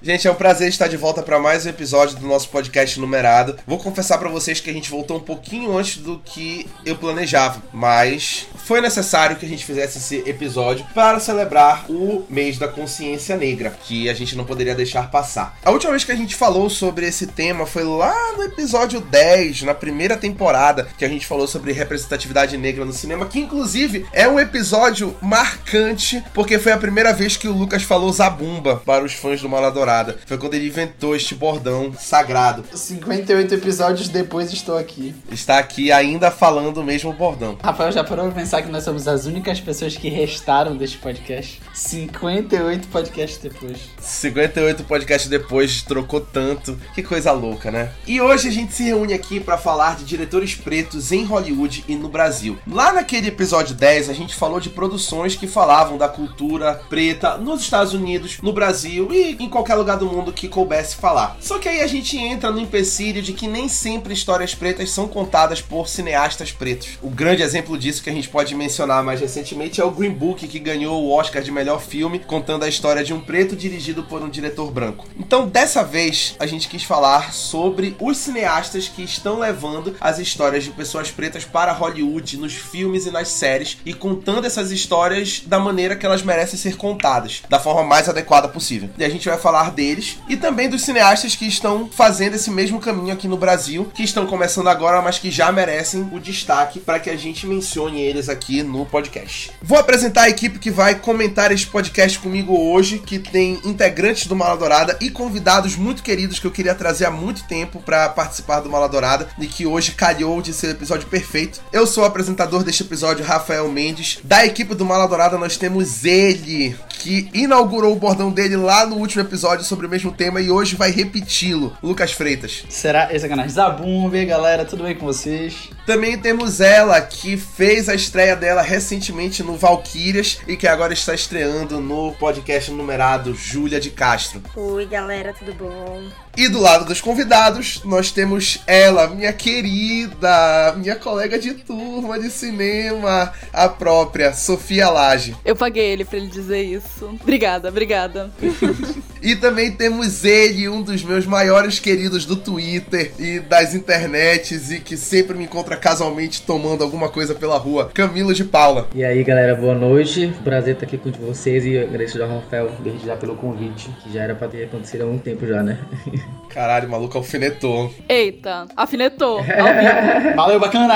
Gente, é um prazer estar de volta para mais um episódio do nosso podcast numerado. Vou confessar para vocês que a gente voltou um pouquinho antes do que eu planejava, mas foi necessário que a gente fizesse esse episódio para celebrar o mês da consciência negra, que a gente não poderia deixar passar. A última vez que a gente falou sobre esse tema foi lá no episódio 10, na primeira temporada, que a gente falou sobre representatividade negra no cinema, que inclusive é um episódio marcante, porque foi a primeira vez que o Lucas falou zabumba para os fãs do Mala Dourada. Foi quando ele inventou este bordão sagrado. 58 episódios depois estou aqui. Está aqui ainda falando o mesmo bordão. Rafael, já parou pra pensar que nós somos as únicas pessoas que restaram deste podcast? 58 podcasts depois. 58 podcasts depois, trocou tanto. Que coisa louca, né? E hoje a gente se reúne aqui para falar de diretores pretos em Hollywood e no Brasil. Lá naquele episódio 10, a gente falou de produções que falavam da cultura preta nos Estados Unidos, no Brasil e em qualquer lugar do mundo que coubesse falar. Só que aí a gente entra no empecilho de que nem sempre histórias pretas são contadas por cineastas pretos. O grande exemplo disso que a gente pode mencionar mais recentemente é o Green Book, que ganhou o Oscar de melhor filme, contando a história de um preto dirigido por um diretor branco. Então, dessa vez, a gente quis falar sobre os cineastas que estão levando as histórias de pessoas pretas para Hollywood nos filmes e nas séries e contando essas histórias da maneira que elas merecem ser contadas, da forma mais adequada possível. E a gente vai falar deles e também dos cineastas que estão fazendo esse mesmo caminho aqui no Brasil, que estão começando agora, mas que já merecem o destaque para que a gente mencione eles aqui no podcast. Vou apresentar a equipe que vai comentar este podcast comigo hoje, que tem integrantes do Mala Dourada e convidados muito queridos que eu queria trazer há muito tempo para participar do Mala Dourada e que hoje calhou de ser o episódio perfeito. Eu sou o apresentador deste episódio, Rafael Mendes. Da equipe do Mala Dourada nós temos ele, que inaugurou o bordão dele lá no último episódio sobre o mesmo tema e hoje vai repeti-lo. Lucas Freitas. Será? Esse é canal Zabumba, galera, tudo bem com vocês? Também temos ela, que fez a estreia dela recentemente no Valkyrias e que agora está estreando no podcast numerado Júlia de Castro. Oi, galera, tudo bom? E do lado dos convidados, nós temos ela, minha querida, minha colega de turma de cinema, a própria Sofia Lage. Eu paguei ele pra ele dizer isso. Obrigada, obrigada. E também temos ele, um dos meus maiores queridos do Twitter e das internets e que sempre me encontra casualmente tomando alguma coisa pela rua, Camilo de Paula. E aí galera, boa noite. Prazer estar aqui com vocês e agradeço ao Rafael desde já pelo convite, que já era pra ter acontecido há um tempo já, né? Caralho, o maluco alfinetou. Eita, vivo. Valeu, bacana!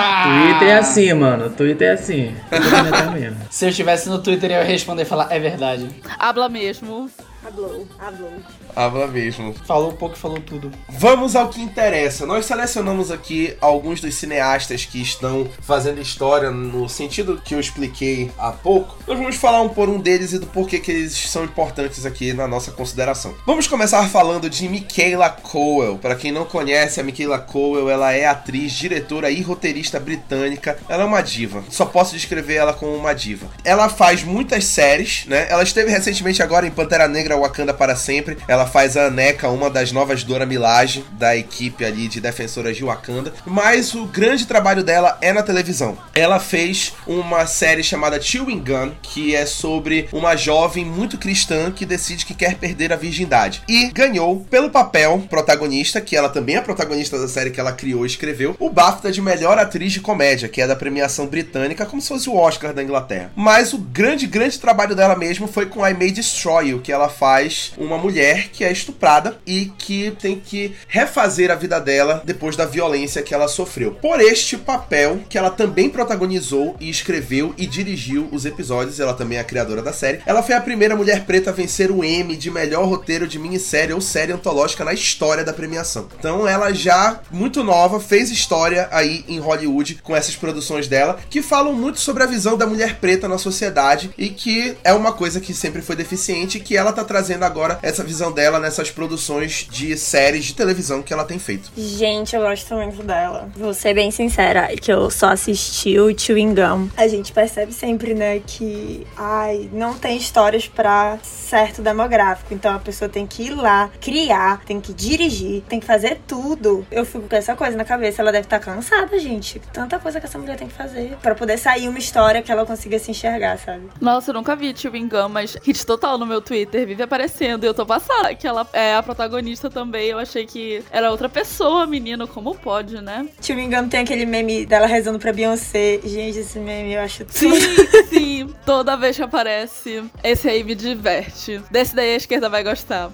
Twitter é assim, mano. Twitter é assim. Twitter é mesmo. Se eu estivesse no Twitter, eu ia responder e falar, é verdade. Habla mesmo. Hablou, hablou. Habla mesmo. Falou um pouco, falou tudo. Vamos ao que interessa. Nós selecionamos aqui alguns dos cineastas que estão fazendo história no sentido que eu expliquei há pouco. Nós vamos falar um por um deles e do porquê que eles são importantes aqui na nossa consideração. Vamos começar falando de Michaela Coel. Para quem não conhece, a Michaela Coel, ela é atriz, diretora e roteirista britânica. Ela é uma diva. Só posso descrever ela como uma diva. Ela faz muitas séries, né? Ela esteve recentemente agora em Pantera Negra Wakanda para sempre. Ela faz a Aneka, uma das novas Dora Milaje da equipe ali de defensoras de Wakanda. Mas o grande trabalho dela é na televisão. Ela fez uma série chamada Chewing Gun, que é sobre uma jovem muito cristã que decide que quer perder a virgindade. E ganhou pelo papel protagonista, que ela também é protagonista da série que ela criou e escreveu, o BAFTA de melhor atriz de comédia, que é da premiação britânica, como se fosse o Oscar da Inglaterra. Mas o grande, grande trabalho dela mesmo foi com I May Destroy You, que ela faz uma mulher que é estuprada e que tem que refazer a vida dela depois da violência que ela sofreu. Por este papel, que ela também protagonizou e escreveu e dirigiu os episódios, ela também é a criadora da série. Ela foi a primeira mulher preta a vencer o Emmy de melhor roteiro de minissérie ou série antológica na história da premiação. Então ela já, muito nova, fez história aí em Hollywood com essas produções dela, que falam muito sobre a visão da mulher preta na sociedade e que é uma coisa que sempre foi deficiente que ela tá trazendo agora essa visão dela nessas produções de séries de televisão que ela tem feito. Gente, eu gosto muito dela. Vou ser bem sincera, que eu só assisti o Chewing Gum. A gente percebe sempre, né, que ai, não tem histórias pra certo demográfico. Então a pessoa tem que ir lá, criar, tem que dirigir, tem que fazer tudo. Eu fico com essa coisa na cabeça. Ela deve estar cansada, gente. Tanta coisa que essa mulher tem que fazer pra poder sair uma história que ela consiga se enxergar, sabe? Nossa, eu nunca vi Chewing Gum, mas hit total no meu Twitter, vive aparecendo. E eu tô passada que ela é a protagonista também. Eu achei que era outra pessoa, menino. Como pode, né? Chewing Gum tem aquele meme dela rezando pra Beyoncé. Gente, esse meme eu acho Sim, tudo. sim. Toda vez que aparece, esse aí me diverte. Desse daí a esquerda vai gostar.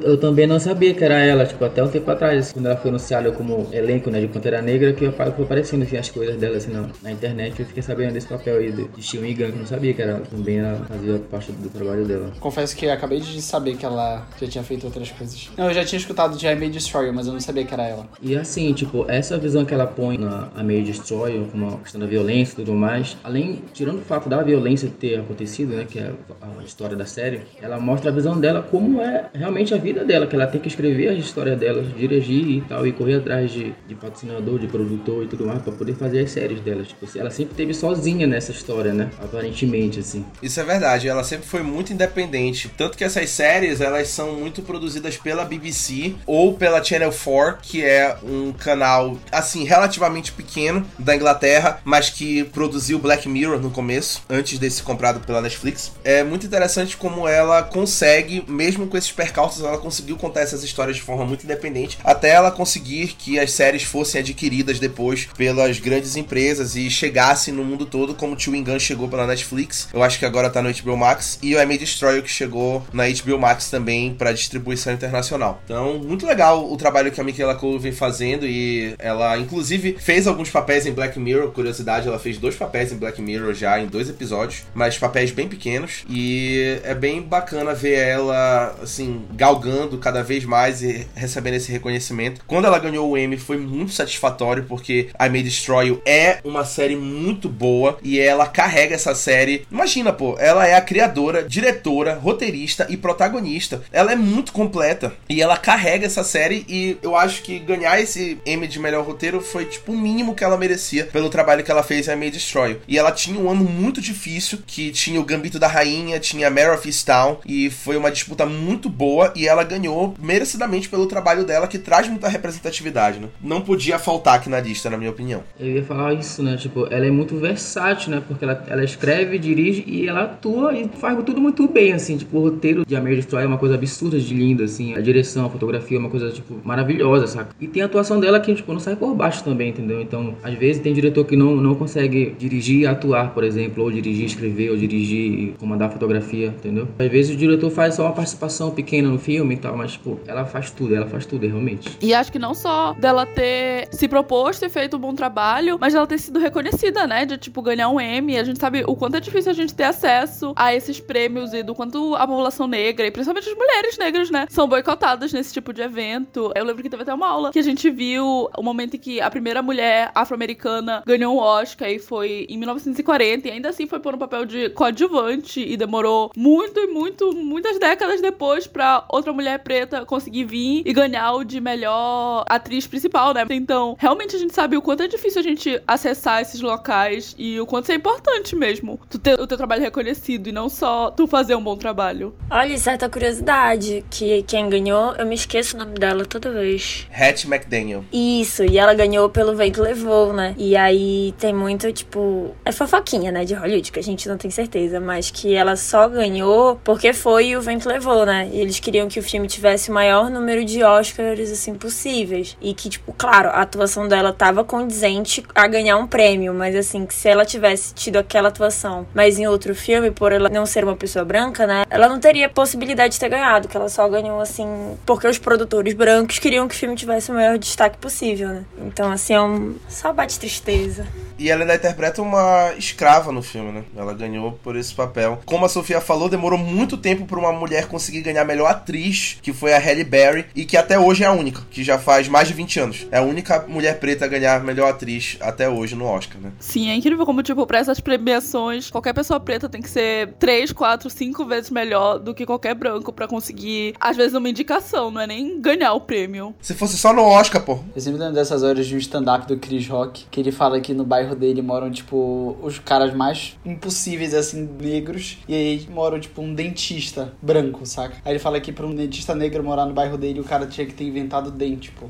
Eu também não sabia que era ela, tipo, até um tempo atrás, quando ela foi anunciada como elenco, né, de Pantera Negra, que eu falo foi aparecendo, assim, as coisas dela, assim, na, na internet, eu fiquei sabendo desse papel aí de, Chewing Gum, que eu não sabia que era, também ela fazia parte do trabalho dela. Confesso que acabei de saber que ela já tinha feito outras coisas. Não, eu já tinha escutado de I May Destroy You, mas eu não sabia que era ela. E assim, tipo, essa visão que ela põe na a meio Destroy, como a questão da violência e tudo mais, além, tirando o fato da violência ter acontecido, né, que é a, a história da série, ela mostra a visão dela como é realmente a vida dela, que ela tem que escrever as histórias dela, dirigir e tal, e correr atrás de, de patrocinador, de produtor e tudo mais, pra poder fazer as séries dela. Tipo, ela sempre teve sozinha nessa história, né, aparentemente, assim. Isso é verdade, ela sempre foi muito independente. Tanto que essas séries, elas são muito produzidas pela BBC ou pela Channel 4, que é um canal, assim, relativamente pequeno da Inglaterra, mas que produziu Black Mirror no começo, antes de ser comprado pela Netflix. É muito interessante como ela consegue, mesmo com esses percalços, ela conseguiu contar essas histórias de forma muito independente, até ela conseguir que as séries fossem adquiridas depois pelas grandes empresas e chegassem no mundo todo, como Chewing Gun chegou pela Netflix. Eu acho que agora tá no HBO Max. E o I May Destroy que chegou na HBO Max também para distribuição internacional. Então, muito legal o trabalho que a Michaela Cole vem fazendo e ela, inclusive, fez alguns papéis em Black Mirror. Curiosidade, ela fez dois papéis em Black Mirror já em dois episódios, mas papéis bem pequenos. E é bem bacana ver ela, assim, galgando cada vez mais e recebendo esse reconhecimento. Quando ela ganhou o Emmy, foi muito satisfatório porque I May Destroy You é uma série muito boa e ela carrega essa série. Imagina, pô, ela é a criadora, diretora, roteirista e protagonista. Ela é muito completa e ela carrega essa série e eu acho que ganhar esse Emmy de melhor roteiro foi tipo o mínimo que ela merecia pelo trabalho que ela fez em May Destroy. E ela tinha um ano muito difícil, que tinha o Gambito da Rainha, tinha Mare of Easttown e foi uma disputa muito boa e ela ganhou merecidamente pelo trabalho dela que traz muita representatividade, né? Não podia faltar aqui na lista, na minha opinião. Eu ia falar isso, né? Tipo, ela é muito versátil, né? Porque ela, ela escreve, dirige e ela atua e faz tudo muito bem, assim. Tipo, o roteiro de A Destroy é uma coisa absurda de linda, assim. A direção, a fotografia é uma coisa, tipo, maravilhosa, saca? E tem a atuação dela que, tipo, não sai por baixo também, entendeu? Então, às vezes tem diretor que não, não consegue dirigir e atuar, por exemplo, ou dirigir, escrever, ou dirigir e comandar fotografia, entendeu? Às vezes o diretor faz só uma participação pequena no filme e tal, mas, tipo, ela faz tudo, ela faz tudo, realmente. E acho que não só dela ter se proposto e feito um bom trabalho, mas dela ter sido reconhecida, né? De, tipo, ganhar um Emmy. A gente sabe o quanto é difícil a gente ter acesso a esses prêmios e do quanto a população negra, e principalmente as mulheres negras, né? São boicotadas nesse tipo de evento. Eu lembro que teve até uma aula que a gente viu o momento em que a primeira mulher afro-americana ganhou um Oscar e foi em 1940, e ainda assim foi por um papel de coadjuvante e demorou muito e muito, muitas décadas depois pra outra mulher preta conseguir vir e ganhar o de melhor atriz principal, né? Então, realmente a gente sabe o quanto é difícil a gente acessar esses locais e o quanto é importante mesmo. Tu ter o teu trabalho reconhecido e não só tu fazer um bom trabalho. Olha, e certa curiosidade, que quem ganhou, eu me esqueço o nome dela toda vez. Hattie McDaniel. Isso, e ela ganhou pelo Vento Levou, né? E aí tem muito, tipo. É fofoquinha, né? De Hollywood, que a gente não tem certeza, mas que ela só ganhou porque foi o Vento Levou, né? E eles queriam que o filme tivesse o maior número de Oscars, assim, possíveis. E que, tipo, claro, a atuação dela tava condizente a ganhar um prêmio, mas assim, que se ela tivesse tido aquela atuação, mas em outro filme, por ela não ser uma pessoa branca, né? Ela não teria possibilidade de ter ganhado, que ela só ganhou, assim, porque os produtores brancos queriam que o filme tivesse o maior destaque possível, né? Então, assim, é um. Só bate tristeza. E ela ainda interpreta uma escrava no filme. né? Ela ganhou por esse papel. Como a Sofia falou, demorou muito tempo pra uma mulher conseguir ganhar melhor atriz, que foi a Halle Berry, e que até hoje é a única, que já faz mais de 20 anos. É a única mulher preta a ganhar melhor atriz até hoje no Oscar, né? Sim, é incrível como, tipo, pra essas premiações, qualquer pessoa preta tem que ser 3, 4, 5 vezes melhor do que qualquer branco pra conseguir, às vezes, uma indicação, não é nem ganhar o prêmio. Se fosse só no Oscar, pô. Eu sempre lembro dessas horas de um stand-up do Chris Rock, que ele fala que no bairro dele moram, tipo, os caras mais impossíveis, assim, negros, e aí moram, tipo, um dentista branco, saca? Aí ele fala que pra um dentista negro morar no bairro dele, o cara tinha que ter inventado dente, pô.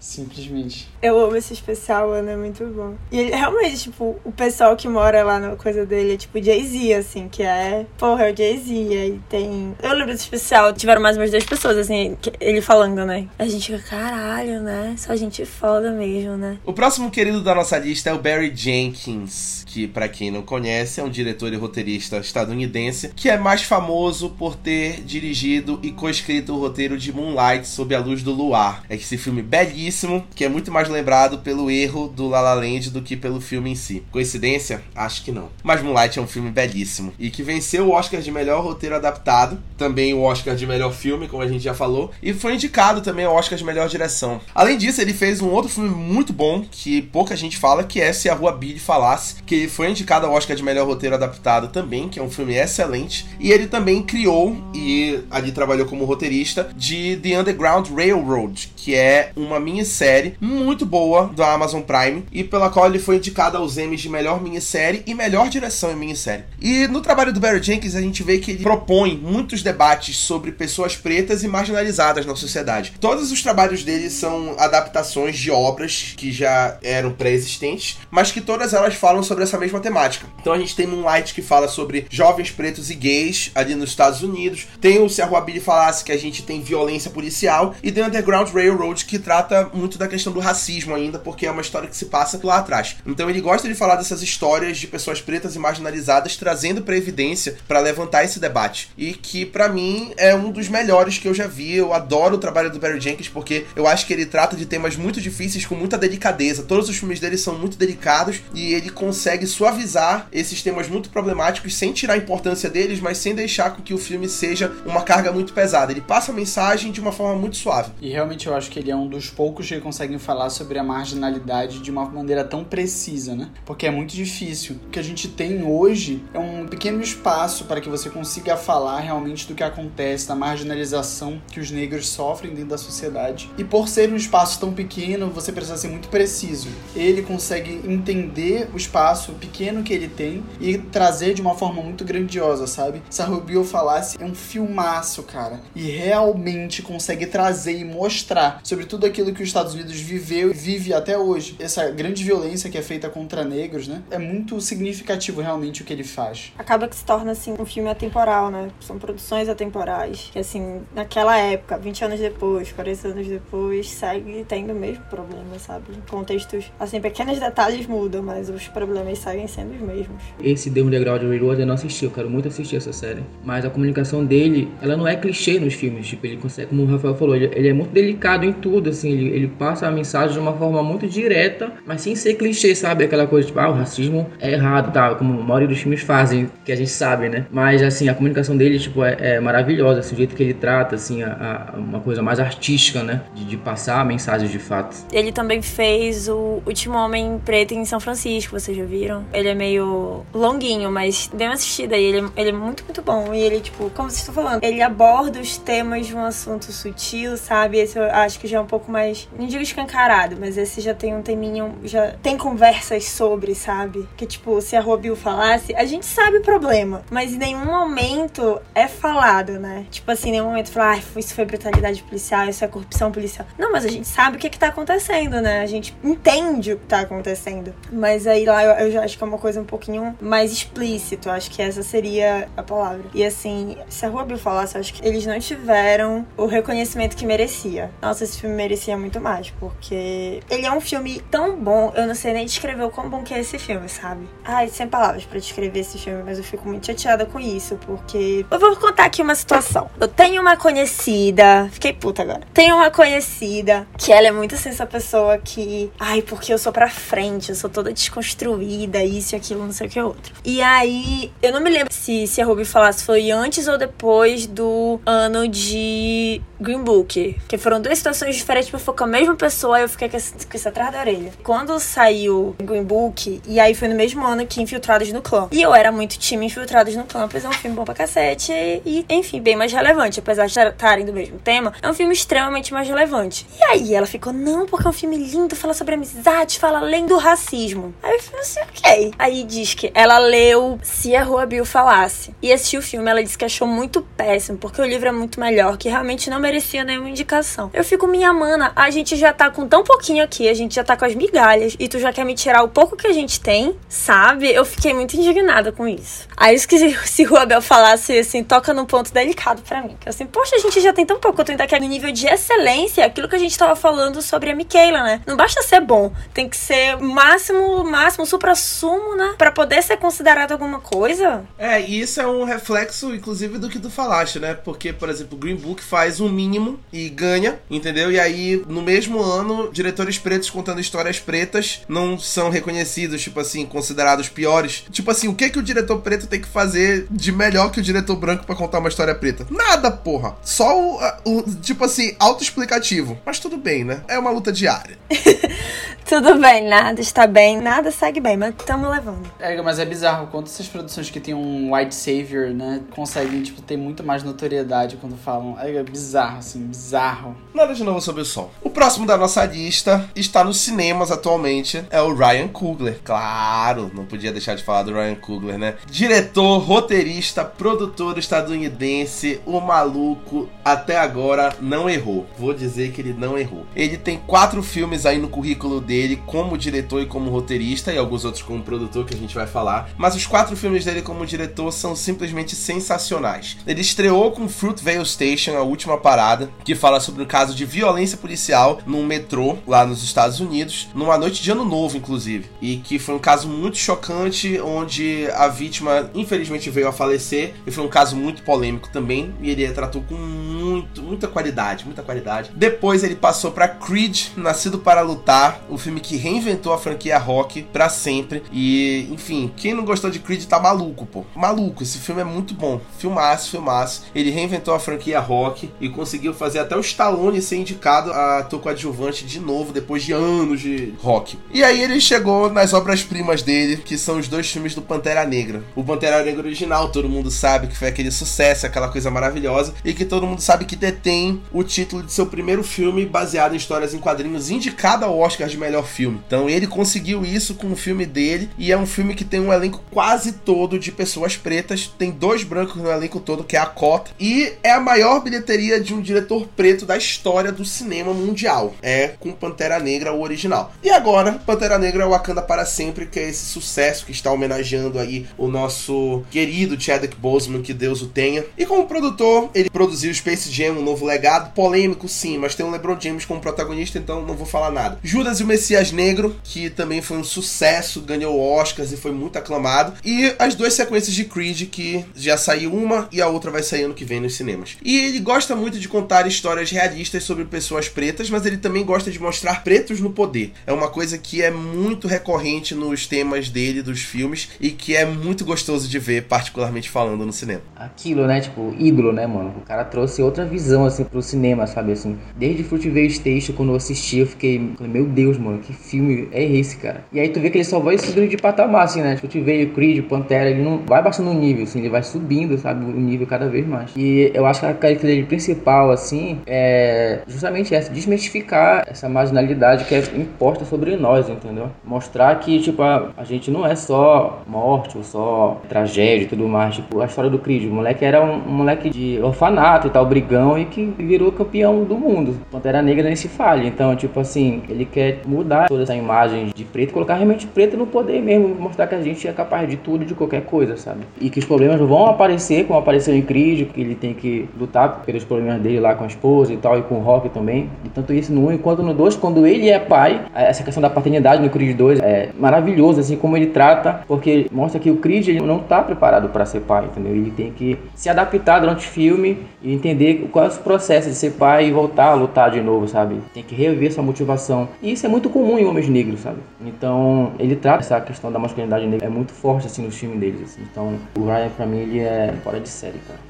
Simplesmente. Eu amo esse especial, mano, é muito bom. E ele realmente, tipo, o pessoal que mora lá na coisa dele é tipo Jay-Z, assim, que é. Porra, é o Jay-Z. Aí tem. Eu lembro desse especial, tiveram mais umas duas pessoas, assim, que- ele falando, né? A gente fica, caralho, né? Só gente foda mesmo, né? O próximo querido da nossa lista é o Barry Jenkins, que pra quem não conhece é um diretor e roteirista estadunidense que é mais famoso por ter dirigido e coescrito o roteiro de Moonlight sob a luz do luar. É esse filme belíssimo que é muito mais lembrado pelo erro do La La Land do que pelo filme em si. Coincidência? Acho que não. Mas Moonlight é um filme belíssimo e que venceu o Oscar de melhor roteiro adaptado, também o Oscar de melhor filme, como a gente já falou, e foi indicado também ao Oscar de melhor direção. Além disso, ele fez um outro filme muito bom que pouca gente fala, que é Se a Rua Billy Falasse, que foi indicado ao Oscar de melhor roteiro adaptado também, que é um filme excelente, e ele também criou e ali trabalhou como roteirista de The Underground Railroad, que é uma minissérie muito boa da Amazon Prime e pela qual ele foi indicado aos Emmys de melhor minissérie e melhor direção em minissérie. E no trabalho do Barry Jenkins a gente vê que ele propõe muitos debates sobre pessoas pretas e marginalizadas na sociedade. Todos os trabalhos dele são adaptações de obras que já eram pré-existentes, mas que todas elas falam sobre essa mesma temática. Então a gente tem Moonlight que fala sobre jovens pretos e gays ali nos Estados Unidos, tem o Se a Rua Billy Falasse que a gente tem violência policial e The Underground Railroad que trata muito da questão do racismo ainda, porque é uma história que se passa lá atrás. Então ele gosta de falar dessas histórias de pessoas pretas e marginalizadas, trazendo pra evidência para levantar esse debate. E que pra mim é um dos melhores que eu já vi. Eu adoro o trabalho do Barry Jenkins porque eu acho que ele trata de temas muito difíceis com muita delicadeza. Todos os filmes dele são muito delicados e ele consegue suavizar esses temas muito problemáticos sem tirar a importância deles, mas sem deixar com que o filme seja uma carga muito pesada. Ele passa a mensagem de uma forma muito suave. E realmente eu acho que ele é um dos poucos conseguem falar sobre a marginalidade de uma maneira tão precisa, né? Porque é muito difícil. O que a gente tem hoje é um pequeno espaço para que você consiga falar realmente do que acontece, da marginalização que os negros sofrem dentro da sociedade. E por ser um espaço tão pequeno, você precisa ser muito preciso. Ele consegue entender o espaço pequeno que ele tem e trazer de uma forma muito grandiosa, sabe? Se a Rubio falasse, é um filmaço, cara. E realmente consegue trazer e mostrar sobre tudo aquilo que os Estados Unidos viveu e vive até hoje. Essa grande violência que é feita contra negros, né? É muito significativo realmente o que ele faz. Acaba que se torna, assim, um filme atemporal, né? São produções atemporais. Que, assim, naquela época, 20 anos depois, 40 anos depois, segue tendo o mesmo problema, sabe? Contextos, assim, pequenos detalhes mudam, mas os problemas seguem sendo os mesmos. Esse The Underground Railroad eu não assisti, eu quero muito assistir essa série. Mas a comunicação dele, ela não é clichê nos filmes. Tipo, ele consegue, como o Rafael falou, ele, ele é muito delicado em tudo, assim. Ele, ele passa a mensagem de uma forma muito direta, mas sem ser clichê, sabe? Aquela coisa, tipo, ah, o racismo é errado, tá? Como a maioria dos filmes fazem, que a gente sabe, né? Mas, assim, a comunicação dele, tipo, é, é maravilhosa. Assim, o jeito que ele trata, assim, a, a- uma coisa mais artística, né? De, de passar mensagens de fato. Ele também fez o Último Homem Preto em São Francisco, vocês já viram? Ele é meio longuinho, mas dê uma assistida aí. Ele, ele é muito, muito bom. E ele, tipo, como vocês estão falando, ele aborda os temas de um assunto sutil, sabe? Esse eu acho que já é um pouco mais, não digo escancarado, mas esse já tem um teminho, já tem conversas sobre, sabe? Que, tipo, se a Robil falasse, a gente sabe o problema, mas em nenhum momento é falado, né? Tipo assim, em nenhum momento falar, ah, isso foi brutalidade policial, isso é corrupção policial. Não, mas a gente sabe o que, que tá acontecendo, né? A gente entende o que tá acontecendo. Mas aí lá eu, eu já acho que é uma coisa um pouquinho mais explícito. Acho que essa seria a palavra. E assim, se a Rua Bill falasse, eu acho que eles não tiveram o reconhecimento que merecia. Nossa, esse filme merecia muito muito mais, porque ele é um filme tão bom, eu não sei nem descrever o quão bom que é esse filme, sabe? Ai, sem palavras para descrever esse filme, mas eu fico muito chateada com isso, porque. Eu vou contar aqui uma situação. Eu tenho uma conhecida, fiquei puta agora. Tenho uma conhecida que ela é muito assim, essa pessoa que. Ai, porque eu sou pra frente, eu sou toda desconstruída, isso e aquilo, não sei o que outro. E aí, eu não me lembro se, se a Ruby falasse foi antes ou depois do ano de Green Book. Que foram duas situações diferentes, mas foi com a mesma pessoa eu fiquei com isso atrás da orelha. Quando saiu Green Book, e aí foi no mesmo ano que Infiltrados no Clã. E eu era muito time Infiltrados no Clã, pois é um filme bom pra cacete e, enfim, bem mais relevante. Apesar de estarem do mesmo tema, é um filme extremamente mais relevante. E aí ela ficou, não, porque é um filme lindo, fala sobre amizade, fala além do racismo. Aí eu falei assim, ok. Aí diz que ela leu Se a Rua Bill Falasse e assistiu o filme, ela disse que achou muito péssimo, porque o livro é muito melhor, que realmente não merecia nenhuma indicação. Eu fico, minha mana, a gente já tá com tão pouquinho aqui, a gente já tá com as migalhas, e tu já quer me tirar o pouco que a gente tem, sabe? Eu fiquei muito indignada com isso. Aí isso que se o Abel falasse assim, toca num ponto delicado para mim. Que assim, poxa, a gente já tem tão pouco, tu ainda quer no nível de excelência, aquilo que a gente tava falando sobre a Michaela, né? Não basta ser bom, tem que ser máximo, máximo, supra-sumo, né? Pra poder ser considerado alguma coisa. É, e isso é um reflexo, inclusive, do que tu falaste, né? Porque, por exemplo, o Green Book faz um mínimo e ganha, entendeu? E aí, no mesmo ano, diretores pretos contando histórias pretas não são reconhecidos, tipo assim, considerados piores. Tipo assim, o que que o diretor preto tem que fazer de melhor que o diretor branco para contar uma história preta? Nada, porra. Só o, o tipo assim, autoexplicativo. Mas tudo bem, né? É uma luta diária. tudo bem, nada está bem, nada segue bem, mas estamos levando. É, mas é bizarro quanto essas produções que tem um white savior, né, conseguem, tipo, ter muito mais notoriedade quando falam. É bizarro, assim, bizarro. Nada de novo sobre o sol. O próximo da nossa lista está nos cinemas atualmente, é o Ryan Coogler. Claro, não podia deixar de falar do Ryan Coogler, né? Diretor, roteirista, produtor estadunidense, o maluco até agora não errou. Vou dizer que ele não errou. Ele tem quatro filmes aí no currículo dele como diretor e como roteirista e alguns outros como produtor que a gente vai falar, mas os quatro filmes dele como diretor são simplesmente sensacionais. Ele estreou com Fruitvale Station, a última parada, que fala sobre um caso de violência policial num metrô lá nos Estados Unidos, numa noite de ano novo, inclusive, e que foi um caso muito chocante onde a vítima infelizmente veio a falecer e foi um caso muito polêmico também e ele tratou com muito, muita qualidade, muita qualidade. Depois ele passou para Creed, Nascido para Lutar, o filme que reinventou a franquia rock para sempre e, enfim, quem não gostou de Creed tá maluco, pô. Maluco, esse filme é muito bom. Filmaço, filmaço. Ele reinventou a franquia rock e conseguiu fazer até o Stallone ser indicado a ator coadjuvante de novo depois de anos de rock. E aí ele chegou nas obras-primas dele, que são os dois filmes do Pantera Negra. O Pantera Negra original, todo mundo sabe que foi aquele sucesso, aquela coisa maravilhosa, e que todo mundo sabe que detém o título de seu primeiro filme baseado em histórias em quadrinhos, indicado ao Oscar de melhor filme. Então ele conseguiu isso com o filme dele, e é um filme que tem um elenco quase todo de pessoas pretas, tem dois brancos no elenco todo, que é a cota, e é a maior bilheteria de um diretor preto da história do cinema mundial. É com Pantera Negra, o original. E agora, Pantera Negra Wakanda para sempre, que é esse sucesso que está homenageando aí o nosso querido Chadwick Boseman, que Deus o tenha. E como produtor, ele produziu Space Jam, um novo legado, polêmico sim, mas tem o LeBron James como protagonista, então não vou falar nada. Judas e o Negro, que também foi um sucesso, ganhou Oscars e foi muito aclamado. E as duas sequências de Creed, que já saiu uma e a outra vai sair ano que vem nos cinemas. E ele gosta muito de contar histórias realistas sobre pessoas pretas, mas ele também gosta de mostrar pretos no poder. É uma coisa que é muito recorrente nos temas dele, dos filmes, e que é muito gostoso de ver, particularmente falando no cinema. Aquilo, né? Tipo, ídolo, né, mano? O cara trouxe outra visão, assim, pro cinema, sabe? Assim, desde Fruitvale Station, quando eu assisti, eu fiquei, meu Deus, mano, que filme é esse, cara? E aí tu vê que ele só vai subindo de patamar, assim, né? Fruitvale, Creed, Pantera, ele não vai baixando o nível, assim, ele vai subindo, sabe? O nível cada vez mais. E eu acho que a característica principal, assim, é justamente essa, desmistificar essa marginalidade que é imposta sobre nós, entendeu? Mostrar que, tipo, a, a gente não é só morte ou só tragédia e tudo mais. Tipo, a história do Creed, o moleque era um, um moleque de orfanato e tal, brigão, e que virou campeão do mundo. Pantera Negra nem se fale. Então, tipo assim, ele quer mudar toda essa imagem de preto, colocar realmente preto no poder mesmo, mostrar que a gente é capaz de tudo, de qualquer coisa, sabe? E que os problemas vão aparecer, como apareceu em Creed, que ele tem que lutar pelos problemas dele lá com a esposa e tal, e com o Rock também. E tanto isso no 1 quanto no 2, quando ele é pai, essa questão da paternidade no Creed 2 é maravilhoso, assim, como ele trata, porque mostra que o Creed ele não tá preparado para ser pai, entendeu? Ele tem que se adaptar durante o filme e entender qual é o processo de ser pai e voltar a lutar de novo, sabe? Tem que rever sua motivação. E isso é muito comum em homens negros, sabe? Então, ele trata essa questão da masculinidade negra é muito forte assim nos filmes deles, assim. Então, o Ryan para mim ele é fora de série, cara.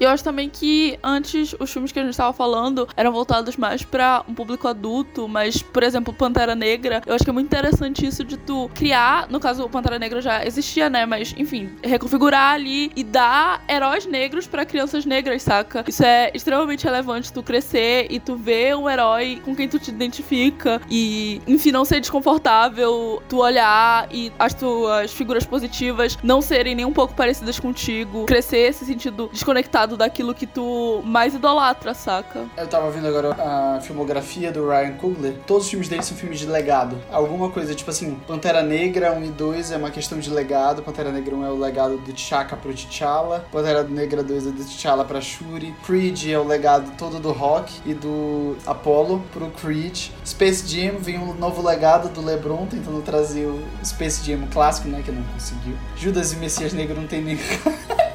E eu acho também que antes os filmes que a gente estava falando eram voltados mais para um público adulto, mas, por exemplo, Pantera Negra, eu acho que é muito interessante isso de tu criar, no caso, o Pantera Negra já existia, né? Mas, enfim, reconfigurar ali e dar heróis negros para crianças negras, saca? Isso é extremamente relevante tu crescer e tu ver um herói com quem tu te identifica e, enfim, não ser desconfortável tu olhar e as tuas figuras positivas não serem nem um pouco parecidas contigo, crescer se sentindo desconectado lado daquilo que tu mais idolatra, saca? Eu tava vendo agora a filmografia do Ryan Coogler. Todos os filmes dele são filmes de legado. Alguma coisa, tipo assim, Pantera Negra 1 e 2 é uma questão de legado. Pantera Negra 1 é o legado do T'Chaka pro T'Challa. Pantera Negra 2 é do T'Challa pra Shuri. Creed é o legado todo do Rock e do Apollo pro Creed. Space Jam vem um novo legado do LeBron, tentando trazer o Space Jam clássico, né, que não conseguiu. Judas e Messias Negro não tem nem...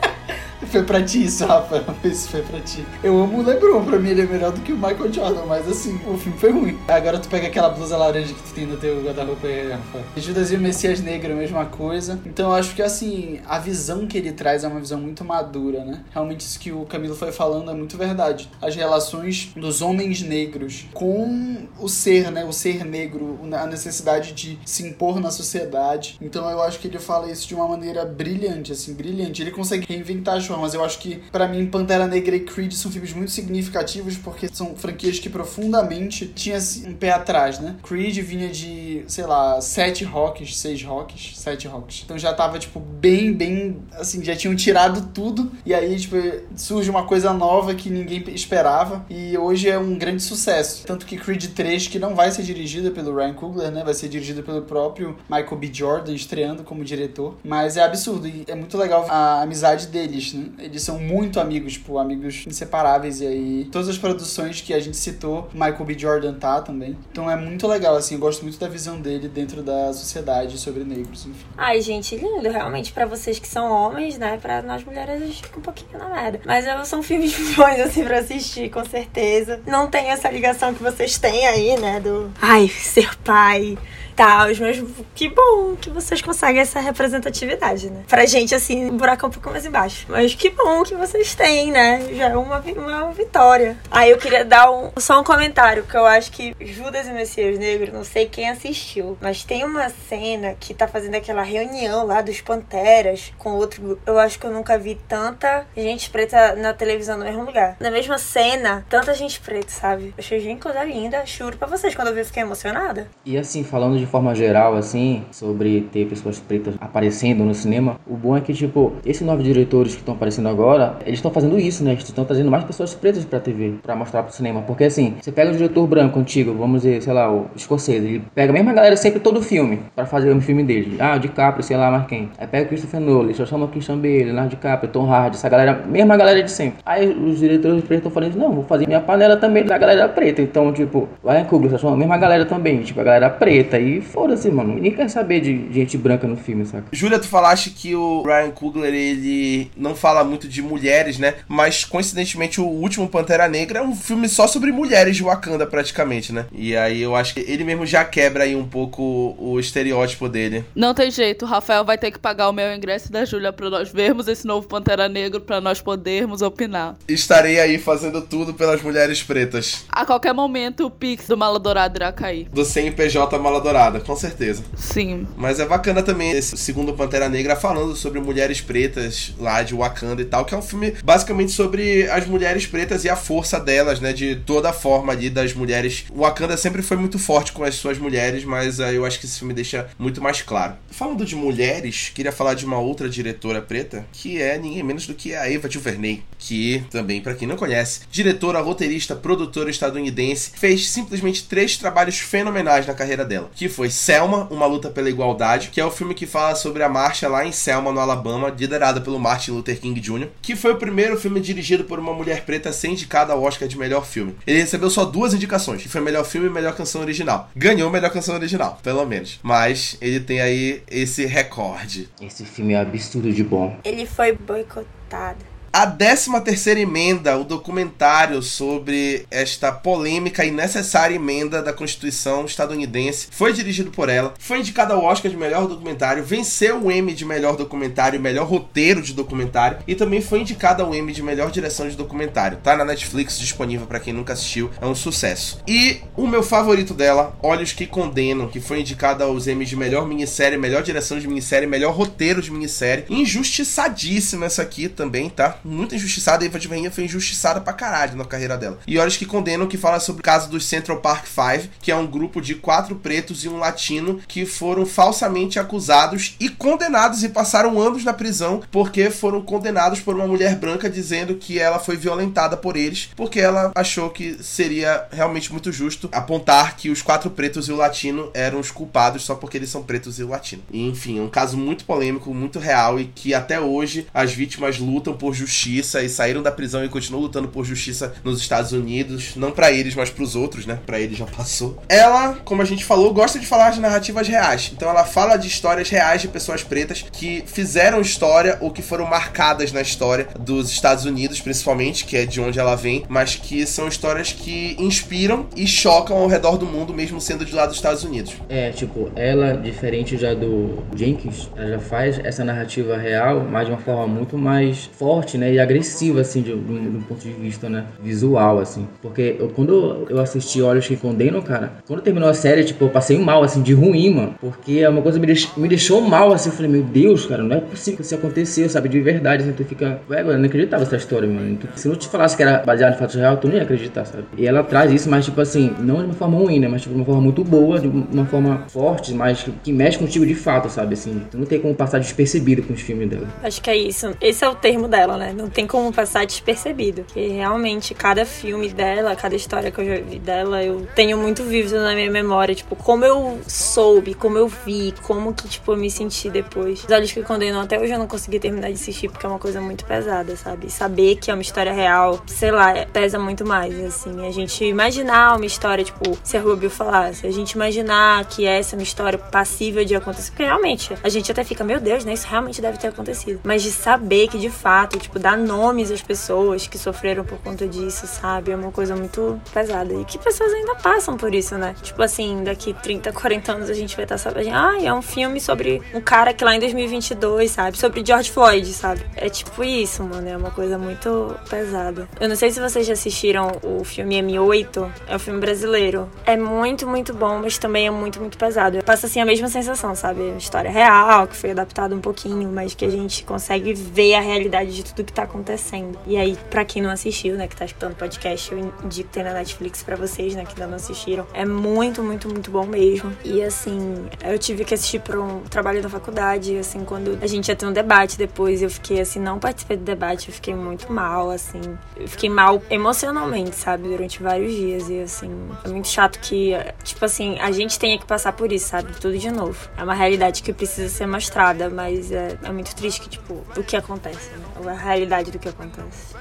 Foi pra ti isso, Rafa. Isso foi pra ti. Eu amo o LeBron, pra mim ele é melhor do que o Michael Jordan, mas assim, o filme foi ruim. Agora tu pega aquela blusa laranja que tu tem no teu guarda-roupa aí, Rafa. Judas e o Messias Negro, a mesma coisa. Então eu acho que assim, a visão que ele traz é uma visão muito madura, né? Realmente isso que o Camilo foi falando é muito verdade. As relações dos homens negros com o ser, né? O ser negro, a necessidade de se impor na sociedade. Então eu acho que ele fala isso de uma maneira brilhante, assim, brilhante. Ele consegue reinventar as mas eu acho que, para mim, Pantera Negra e Creed são filmes muito significativos porque são franquias que profundamente tinham um pé atrás, né? Creed vinha de, sei lá, sete rocks, seis rocks, sete rocks. Então já tava, tipo, bem, bem, assim, já tinham tirado tudo e aí, tipo, surge uma coisa nova que ninguém esperava e hoje é um grande sucesso. Tanto que Creed 3, que não vai ser dirigida pelo Ryan Coogler, né? Vai ser dirigida pelo próprio Michael B. Jordan, estreando como diretor. Mas é absurdo e é muito legal a amizade deles, né? Eles são muito amigos, tipo, amigos inseparáveis. E aí, todas as produções que a gente citou, Michael B. Jordan tá também. Então é muito legal, assim, eu gosto muito da visão dele dentro da sociedade sobre negros, enfim. Ai, gente, lindo, realmente, para vocês que são homens, né? Pra nós mulheres a gente fica um pouquinho na merda. Mas são filmes bons, assim, pra assistir, com certeza. Não tem essa ligação que vocês têm aí, né? Do. Ai, ser pai tal, mas que bom que vocês conseguem essa representatividade, né? Pra gente, assim, um buraco um pouco mais embaixo. Mas que bom que vocês têm, né? Já é uma, uma vitória. Aí eu queria dar um, só um comentário, que eu acho que Judas e Messias Negro, não sei quem assistiu, mas tem uma cena que tá fazendo aquela reunião lá dos Panteras com outro. Eu acho que eu nunca vi tanta gente preta na televisão no mesmo lugar. Na mesma cena, tanta gente preta, sabe? Achei gente coisa linda, juro pra vocês. Quando eu vi, eu fiquei emocionada. E assim, falando de de forma geral, assim, sobre ter pessoas pretas aparecendo no cinema, o bom é que, tipo, esses novos diretores que estão aparecendo agora, eles estão fazendo isso, né? Eles estão trazendo mais pessoas pretas pra TV, pra mostrar pro cinema. Porque, assim, você pega um diretor branco antigo, vamos dizer, sei lá, o Scorsese, ele pega a mesma galera sempre todo filme, pra fazer o filme dele. Ah, o DiCaprio, sei lá mais quem. Aí pega o Christopher Nolan, só chama o Christian Bale, Leonardo DiCaprio, Tom Hardy, essa galera, mesma galera de sempre. Aí os diretores pretos estão falando, não, vou fazer minha panela também da galera preta. Então, tipo, Ryan Coogler, só chama a mesma galera também, tipo, a galera preta. E foda-se, mano. Ninguém quer saber de gente branca no filme, saca? Júlia, tu falaste que o Ryan Coogler, ele não fala muito de mulheres, né? Mas, coincidentemente, o último Pantera Negra é um filme só sobre mulheres de Wakanda, praticamente, né? E aí eu acho que ele mesmo já quebra aí um pouco o estereótipo dele. Não tem jeito, o Rafael vai ter que pagar o meu ingresso da Júlia pra nós vermos esse novo Pantera Negro, pra nós podermos opinar. Estarei aí fazendo tudo pelas mulheres pretas. A qualquer momento, o Pix do Mala Dourada irá cair. Do CNPJ Mala Com certeza. Sim. Mas é bacana também esse segundo Pantera Negra falando sobre mulheres pretas lá de Wakanda e tal, que é um filme basicamente sobre as mulheres pretas e a força delas, né? De toda a forma ali das mulheres. Wakanda sempre foi muito forte com as suas mulheres, mas uh, eu acho que esse filme deixa muito mais claro. Falando de mulheres, queria falar de uma outra diretora preta, que é ninguém menos do que a Eva DuVernay, que também, para quem não conhece, diretora, roteirista, produtora estadunidense, fez simplesmente três trabalhos fenomenais na carreira dela, que foi Selma, Uma Luta pela Igualdade, que é o filme que fala sobre a marcha lá em Selma, no Alabama, liderada pelo Martin Luther King Jr., que foi o primeiro filme dirigido por uma mulher preta a ser indicada ao Oscar de melhor filme. Ele recebeu só duas indicações, que foi melhor filme e melhor canção original. Ganhou melhor canção original, pelo menos. Mas ele tem aí esse recorde. Esse filme é absurdo de bom. Ele foi boicotado. A 13 terceira emenda, o documentário sobre esta polêmica e necessária emenda da Constituição estadunidense, foi dirigido por ela, foi indicado ao Oscar de melhor documentário, venceu o Emmy de melhor documentário, melhor roteiro de documentário e também foi indicado ao Emmy de melhor direção de documentário. Tá na Netflix disponível para quem nunca assistiu, é um sucesso. E o meu favorito dela, Olhos que Condenam, que foi indicado aos Emmys de melhor minissérie, melhor direção de minissérie, melhor roteiro de minissérie. Injustiçadíssima essa aqui também, tá? Muito injustiçada. A Eva DuVernay foi injustiçada pra caralho na carreira dela. E Olhos que Condenam, que fala sobre o caso dos Central Park Five, que é um grupo de quatro pretos e um latino que foram falsamente acusados e condenados e passaram anos na prisão porque foram condenados por uma mulher branca dizendo que ela foi violentada por eles porque ela achou que seria realmente muito justo apontar que os quatro pretos e o latino eram os culpados só porque eles são pretos e o latino. E, enfim, é um caso muito polêmico, muito real e que até hoje as vítimas lutam por justiça justiça e saíram da prisão e continuam lutando por justiça nos Estados Unidos. Não para eles, mas pros outros, né? Pra eles já passou. Ela, como a gente falou, gosta de falar de narrativas reais. Então ela fala de histórias reais de pessoas pretas que fizeram história ou que foram marcadas na história dos Estados Unidos, principalmente, que é de onde ela vem, mas que são histórias que inspiram e chocam ao redor do mundo, mesmo sendo de lá dos Estados Unidos. É, tipo, ela, diferente já do Jenkins, ela já faz essa narrativa real, mas de uma forma muito mais forte, né? Né? E agressiva, assim, de, um ponto de vista, né? Visual, assim. Porque eu, quando eu assisti Olhos que Condenam, cara, quando terminou a série, tipo, eu passei mal, assim, de ruim, mano. Porque é uma coisa me, deix, me deixou mal, assim. Eu falei, meu Deus, cara, não é possível que isso aconteceu, sabe? De verdade, assim. Tu fica, velho, eu não acreditava nessa história, mano. Se não te falasse que era baseado em fatos reais, tu nem ia acreditar, sabe? E ela traz isso, mas, tipo assim, não de uma forma ruim, né? Mas, tipo, de uma forma muito boa, de uma forma forte, mas que, que mexe contigo de fato, sabe? Assim, tu não tem como passar despercebido com os filmes dela. Acho que é isso. Esse é o termo dela, né? Não tem como passar despercebido. Que realmente cada filme dela, cada história que eu já vi dela, eu tenho muito vívido na minha memória. Tipo, como eu soube, como eu vi, como que, tipo, eu me senti depois. Os Olhos que Condenam, até hoje eu não consegui terminar de assistir porque é uma coisa muito pesada, sabe? Saber que é uma história real, sei lá, pesa muito mais, assim. A gente imaginar uma história, tipo, se a Rubio falasse, a gente imaginar que essa é uma história passível de acontecer, porque realmente a gente até fica, meu Deus, né? Isso realmente deve ter acontecido. Mas de saber que de fato, tipo, dar nomes às pessoas que sofreram por conta disso, sabe? É uma coisa muito pesada. E que pessoas ainda passam por isso, né? Tipo assim, daqui 30, 40 anos a gente vai estar sabendo, ah, é um filme sobre um cara que lá em 2022, sabe? Sobre George Floyd, sabe? É tipo isso, mano. É uma coisa muito pesada. Eu não sei se vocês já assistiram o filme M8, é um filme brasileiro. É muito, muito bom, mas também é muito, muito pesado. Passa assim a mesma sensação, sabe? História real, que foi adaptada um pouquinho, mas que a gente consegue ver a realidade de tudo que tá acontecendo. E aí, para quem não assistiu, né, que tá escutando podcast, eu indico ter na Netflix para vocês, né, que ainda não assistiram. É muito, muito, muito bom mesmo. E assim, eu tive que assistir para um trabalho da faculdade, assim, quando a gente ia ter um debate depois, eu fiquei assim, não participei do debate, eu fiquei muito mal, assim. Eu fiquei mal emocionalmente, sabe, durante vários dias. E assim, é muito chato que, tipo assim, a gente tenha que passar por isso, sabe, tudo de novo. É uma realidade que precisa ser mostrada, mas é, é muito triste que, tipo, o que acontece, né? A realidade do que acontece.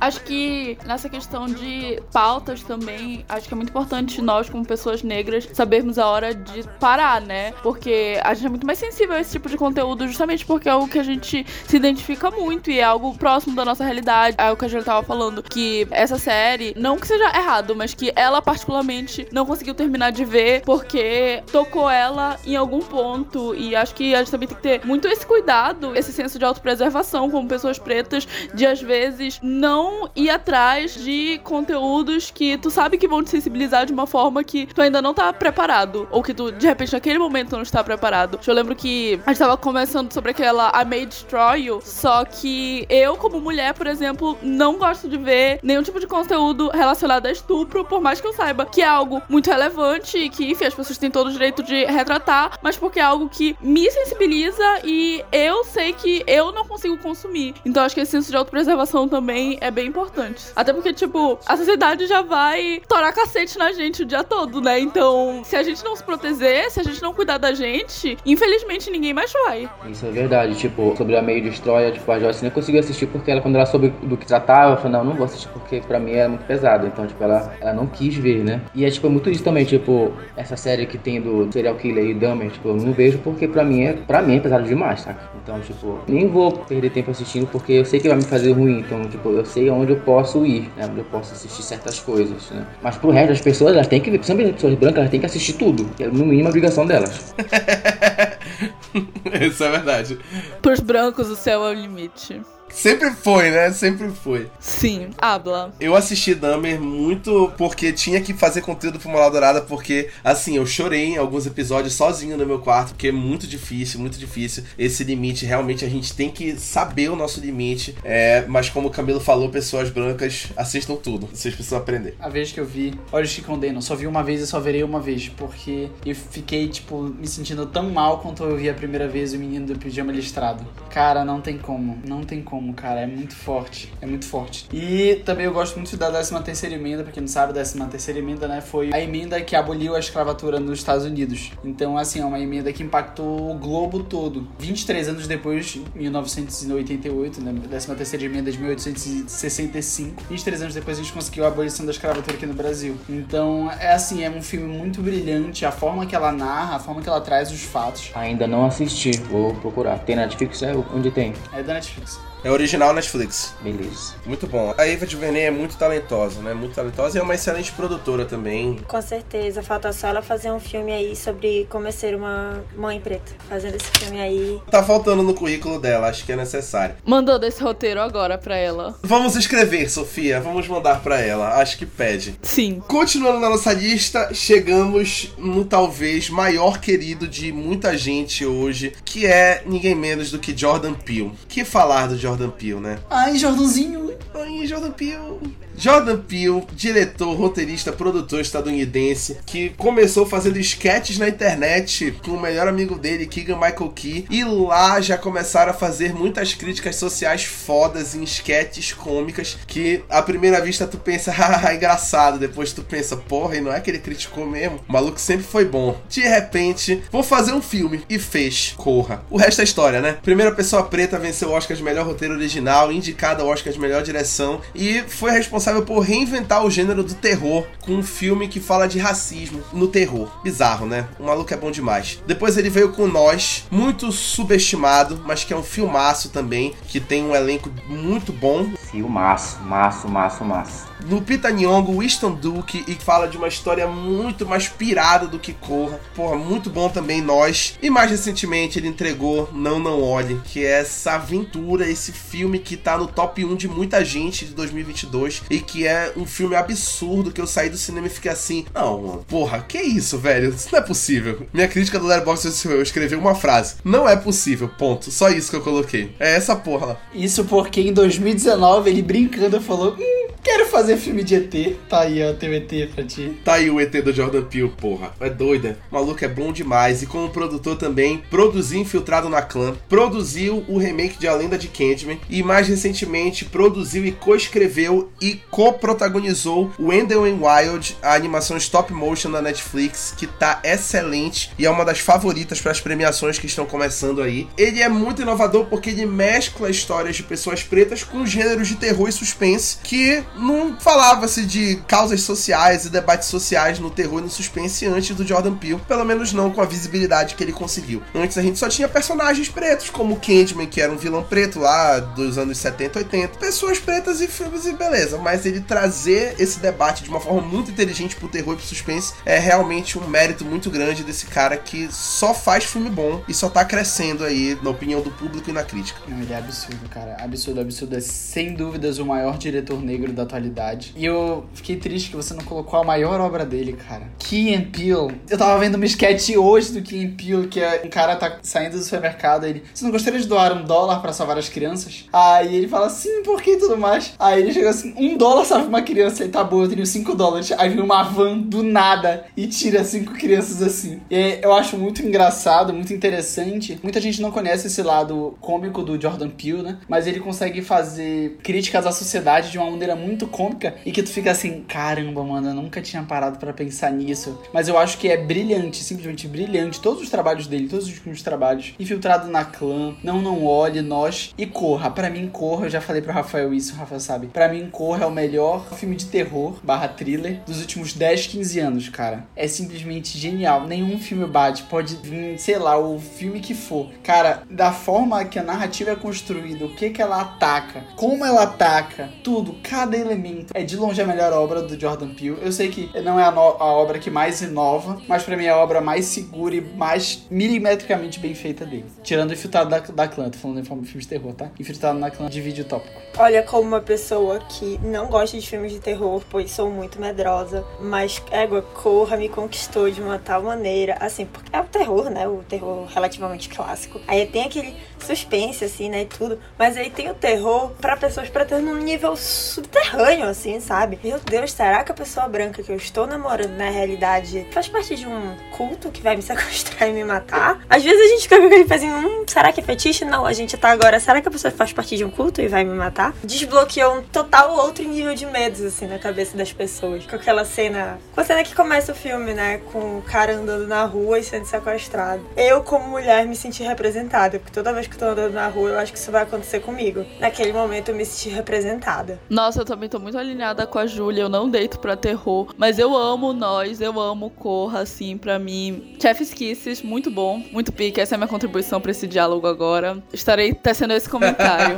Acho que nessa questão de pautas também, acho que é muito importante nós, como pessoas negras, sabermos a hora de parar, né? Porque a gente é muito mais sensível a esse tipo de conteúdo, justamente porque é algo que a gente se identifica muito e é algo próximo da nossa realidade. É o que a gente tava falando, que essa série, não que seja errado, mas que ela particularmente não conseguiu terminar de ver porque tocou ela em algum ponto. E acho que a gente também tem que ter muito esse cuidado, esse senso de autopreservação como pessoas pretas, de às vezes não ir atrás de conteúdos que tu sabe que vão te sensibilizar de uma forma que tu ainda não tá preparado. Ou que tu, de repente, naquele momento não está preparado. Eu lembro que a gente tava conversando sobre aquela I May Destroy You, só que eu, como mulher, por exemplo, não gosto de ver nenhum tipo de conteúdo relacionado a estupro, por mais que eu saiba que é algo muito relevante e que, enfim, as pessoas têm todo o direito de retratar, mas porque é algo que me sensibiliza e eu sei que eu não consigo consumir. Então acho que esse senso de autopreservação também é bem importante. Até porque, tipo, a sociedade já vai torar cacete na gente o dia todo, né? Então, se a gente não se proteger, se a gente não cuidar da gente, infelizmente ninguém mais vai. Isso é verdade. Tipo, sobre a meio Destroia, tipo, a Joyce conseguiu assistir porque ela, quando ela soube do que tratava, falou, não, não vou assistir porque pra mim era muito pesado. Então, tipo, ela, ela não quis ver, né? E é, tipo, muito isso também, tipo, essa série que tem do serial killer e Dahmer, tipo, eu não vejo porque pra mim é, pra mim é pesado demais, tá? Então, tipo, nem vou perder tempo assistindo porque eu sei que vai me fazer ruim. Então, tipo, eu sei onde eu posso ir, né? Onde eu posso assistir certas coisas, né? Mas pro resto das pessoas, elas têm que ver, principalmente as pessoas brancas, elas têm que assistir tudo. Que é no mínimo a obrigação delas. Isso é verdade. Pros brancos, o céu é o limite. Sempre foi, né? Sempre foi. Sim, habla. Eu assisti Dahmer muito porque tinha que fazer conteúdo pro Moral Dourada, porque, assim, eu chorei em alguns episódios sozinho no meu quarto, porque é muito difícil, muito difícil. Esse limite, realmente, a gente tem que saber o nosso limite. É, mas como o Camilo falou, pessoas brancas assistam tudo. Vocês precisam aprender. A vez que eu vi Olhos que Condenam, só vi uma vez e só verei uma vez, porque eu fiquei, tipo, me sentindo tão mal quanto eu vi a primeira vez o menino do pijama listrado. Cara, não tem como, não tem como como, cara. É muito forte. É muito forte. E também eu gosto muito da 13 terceira emenda, pra quem não sabe, a 13 terceira emenda, né, foi a emenda que aboliu a escravatura nos Estados Unidos. Então, assim, é uma emenda que impactou o globo todo. 23 anos depois, 1988, né, 13 terceira emenda de 1865, 23 anos depois a gente conseguiu a abolição da escravatura aqui no Brasil. Então, é assim, é um filme muito brilhante, a forma que ela narra, a forma que ela traz os fatos. Ainda não assisti, vou procurar. Tem Netflix? É onde tem? É da Netflix. É original Netflix. Beleza. Muito bom. A Eva DuVernay é muito talentosa, né? Muito talentosa e é uma excelente produtora também. Com certeza. Falta só ela fazer um filme aí sobre como é ser uma mãe preta. Fazendo esse filme aí. Tá faltando no currículo dela, acho que é necessário. Mandando esse roteiro agora pra ela. Vamos escrever, Sofia. Vamos mandar pra ela. Acho que pede. Sim. Continuando na nossa lista, chegamos no talvez maior querido de muita gente hoje, que é ninguém menos do que Jordan Peele. Que falar do Jordan Peele, né? Ai, Jordanzinho. Ai, Jordan Peele. Jordan Peele, diretor, roteirista, produtor estadunidense, que começou fazendo sketches na internet com o melhor amigo dele, Keegan Michael Key, e lá já começaram a fazer muitas críticas sociais fodas em sketches cômicas que à primeira vista tu pensa, haha, engraçado, depois tu pensa, porra, e não é que ele criticou mesmo? O maluco sempre foi bom. De repente, vou fazer um filme e fez. Corra. O resto é história, né? Primeira pessoa preta venceu o Oscar de melhor roteiro original, indicada ao Oscar de melhor direção e foi responsável por reinventar o gênero do terror com um filme que fala de racismo no terror. Bizarro, né? O maluco é bom demais. Depois ele veio com Nós, muito subestimado, mas que é um filmaço também, que tem um elenco muito bom. Filmaço, maço, maço, maço. Lupita Nyong'o, Winston Duke e fala de uma história muito mais pirada do que Corra. Porra, muito bom também Nós. E mais recentemente ele entregou Não Não Olhe, que é essa aventura, esse filme que tá no top 1 de muita gente de 2022 e que é um filme absurdo que eu saí do cinema e fiquei assim, não, mano, porra, que isso, velho? Isso não é possível. Minha crítica do Letterboxd eu escrevi uma frase. Não é possível, ponto. Só isso que eu coloquei. É essa porra lá. Isso porque em 2019 ele brincando falou, hum, quero fazer filme de ET. Tá aí, ó, teu ET pra ti. Tá aí o ET do Jordan Peele, porra. É doida. O maluco é bom demais. E como produtor também, produziu Infiltrado na Clã, produziu o remake de A Lenda de Candyman e mais recentemente produziu e coescreveu e co-protagonizou Wendell and Wild, a animação stop motion da Netflix, que tá excelente e é uma das favoritas para as premiações que estão começando aí. Ele é muito inovador porque ele mescla histórias de pessoas pretas com gêneros de terror e suspense que não falava-se de causas sociais e debates sociais no terror e no suspense antes do Jordan Peele, pelo menos não com a visibilidade que ele conseguiu. Antes a gente só tinha personagens pretos, como Candyman, que era um vilão preto lá dos anos 70, 80, pessoas pretas e filmes e beleza, mas ele trazer esse debate de uma forma muito inteligente pro terror e pro suspense é realmente um mérito muito grande desse cara que só faz filme bom e só tá crescendo aí na opinião do público e na crítica. Ele é absurdo, cara. Absurdo, absurdo. É sem dúvidas o maior diretor negro da atualidade. E eu fiquei triste que você não colocou a maior obra dele, cara. Key and Peele. Eu tava vendo uma sketch hoje do Key and Peele, que é um cara tá saindo do supermercado ele... Você não gostaria de doar um dólar pra salvar as crianças? Aí ele fala, sim, por que tudo mais? Aí ele chega assim, um dólar salva uma criança. Ele tá bom, eu tenho cinco dólares. Aí vem uma van do nada e tira cinco crianças assim. E eu acho muito engraçado, muito interessante. Muita gente não conhece esse lado cômico do Jordan Peele, né? Mas ele consegue fazer críticas à sociedade de uma maneira muito cômica e que tu fica assim, caramba, mano, eu nunca tinha parado para pensar nisso. Mas eu acho que é brilhante, simplesmente brilhante. Todos os trabalhos dele, todos os últimos trabalhos. Infiltrado na clã, Não Não Olhe, Nós e Corra. Para mim, Corra, eu já falei pro Rafael isso, o Rafael sabe. Para mim, Corra é o melhor filme de terror barra thriller dos últimos 10, 15 anos, cara. É simplesmente genial. Nenhum filme bate. Pode vir, sei lá, o filme que for. Cara, da forma que a narrativa é construída, o que que ela ataca, como ela ataca, tudo, cada elemento. É de longe a melhor obra do Jordan Peele. Eu sei que não é a, a obra que mais inova, mas pra mim é a obra mais segura e mais milimetricamente bem feita dele. Tirando o Infiltrado da, da Clã, tô falando de filme de terror, tá? Infiltrado na Clã divide o tópico. Olha, como uma pessoa que não gosta de filmes de terror, pois sou muito medrosa, mas égua, Corra me conquistou de uma tal maneira, assim, porque é o terror, né? O terror relativamente clássico. Aí tem aquele suspense, assim, né? E tudo. Mas aí tem o terror pra pessoas pretas num nível subterrâneo, assim, sabe? Meu Deus, será que a pessoa branca que eu estou namorando na realidade faz parte de um culto que vai me sequestrar e me matar? Às vezes a gente fica com aquele pezinho, hum, será que é fetiche? Não, a gente tá agora, será que a pessoa faz parte de um culto e vai me matar? Desbloqueou um total outro nível de medos, assim, na cabeça das pessoas. Com aquela cena. Com a cena que começa o filme, né? Com o cara andando na rua e sendo sequestrado. Eu, como mulher, me senti representada, porque toda vez que eu tô andando na rua, eu acho que isso vai acontecer comigo. Naquele momento eu me senti representada. Nossa, eu também tô muito alinhada com a Júlia. Eu não deito pra terror. Mas eu amo nós, eu amo Corra, assim, pra mim. Chef's Kisses, muito bom, muito pique. Essa é a minha contribuição pra esse diálogo agora. Estarei tecendo esse comentário.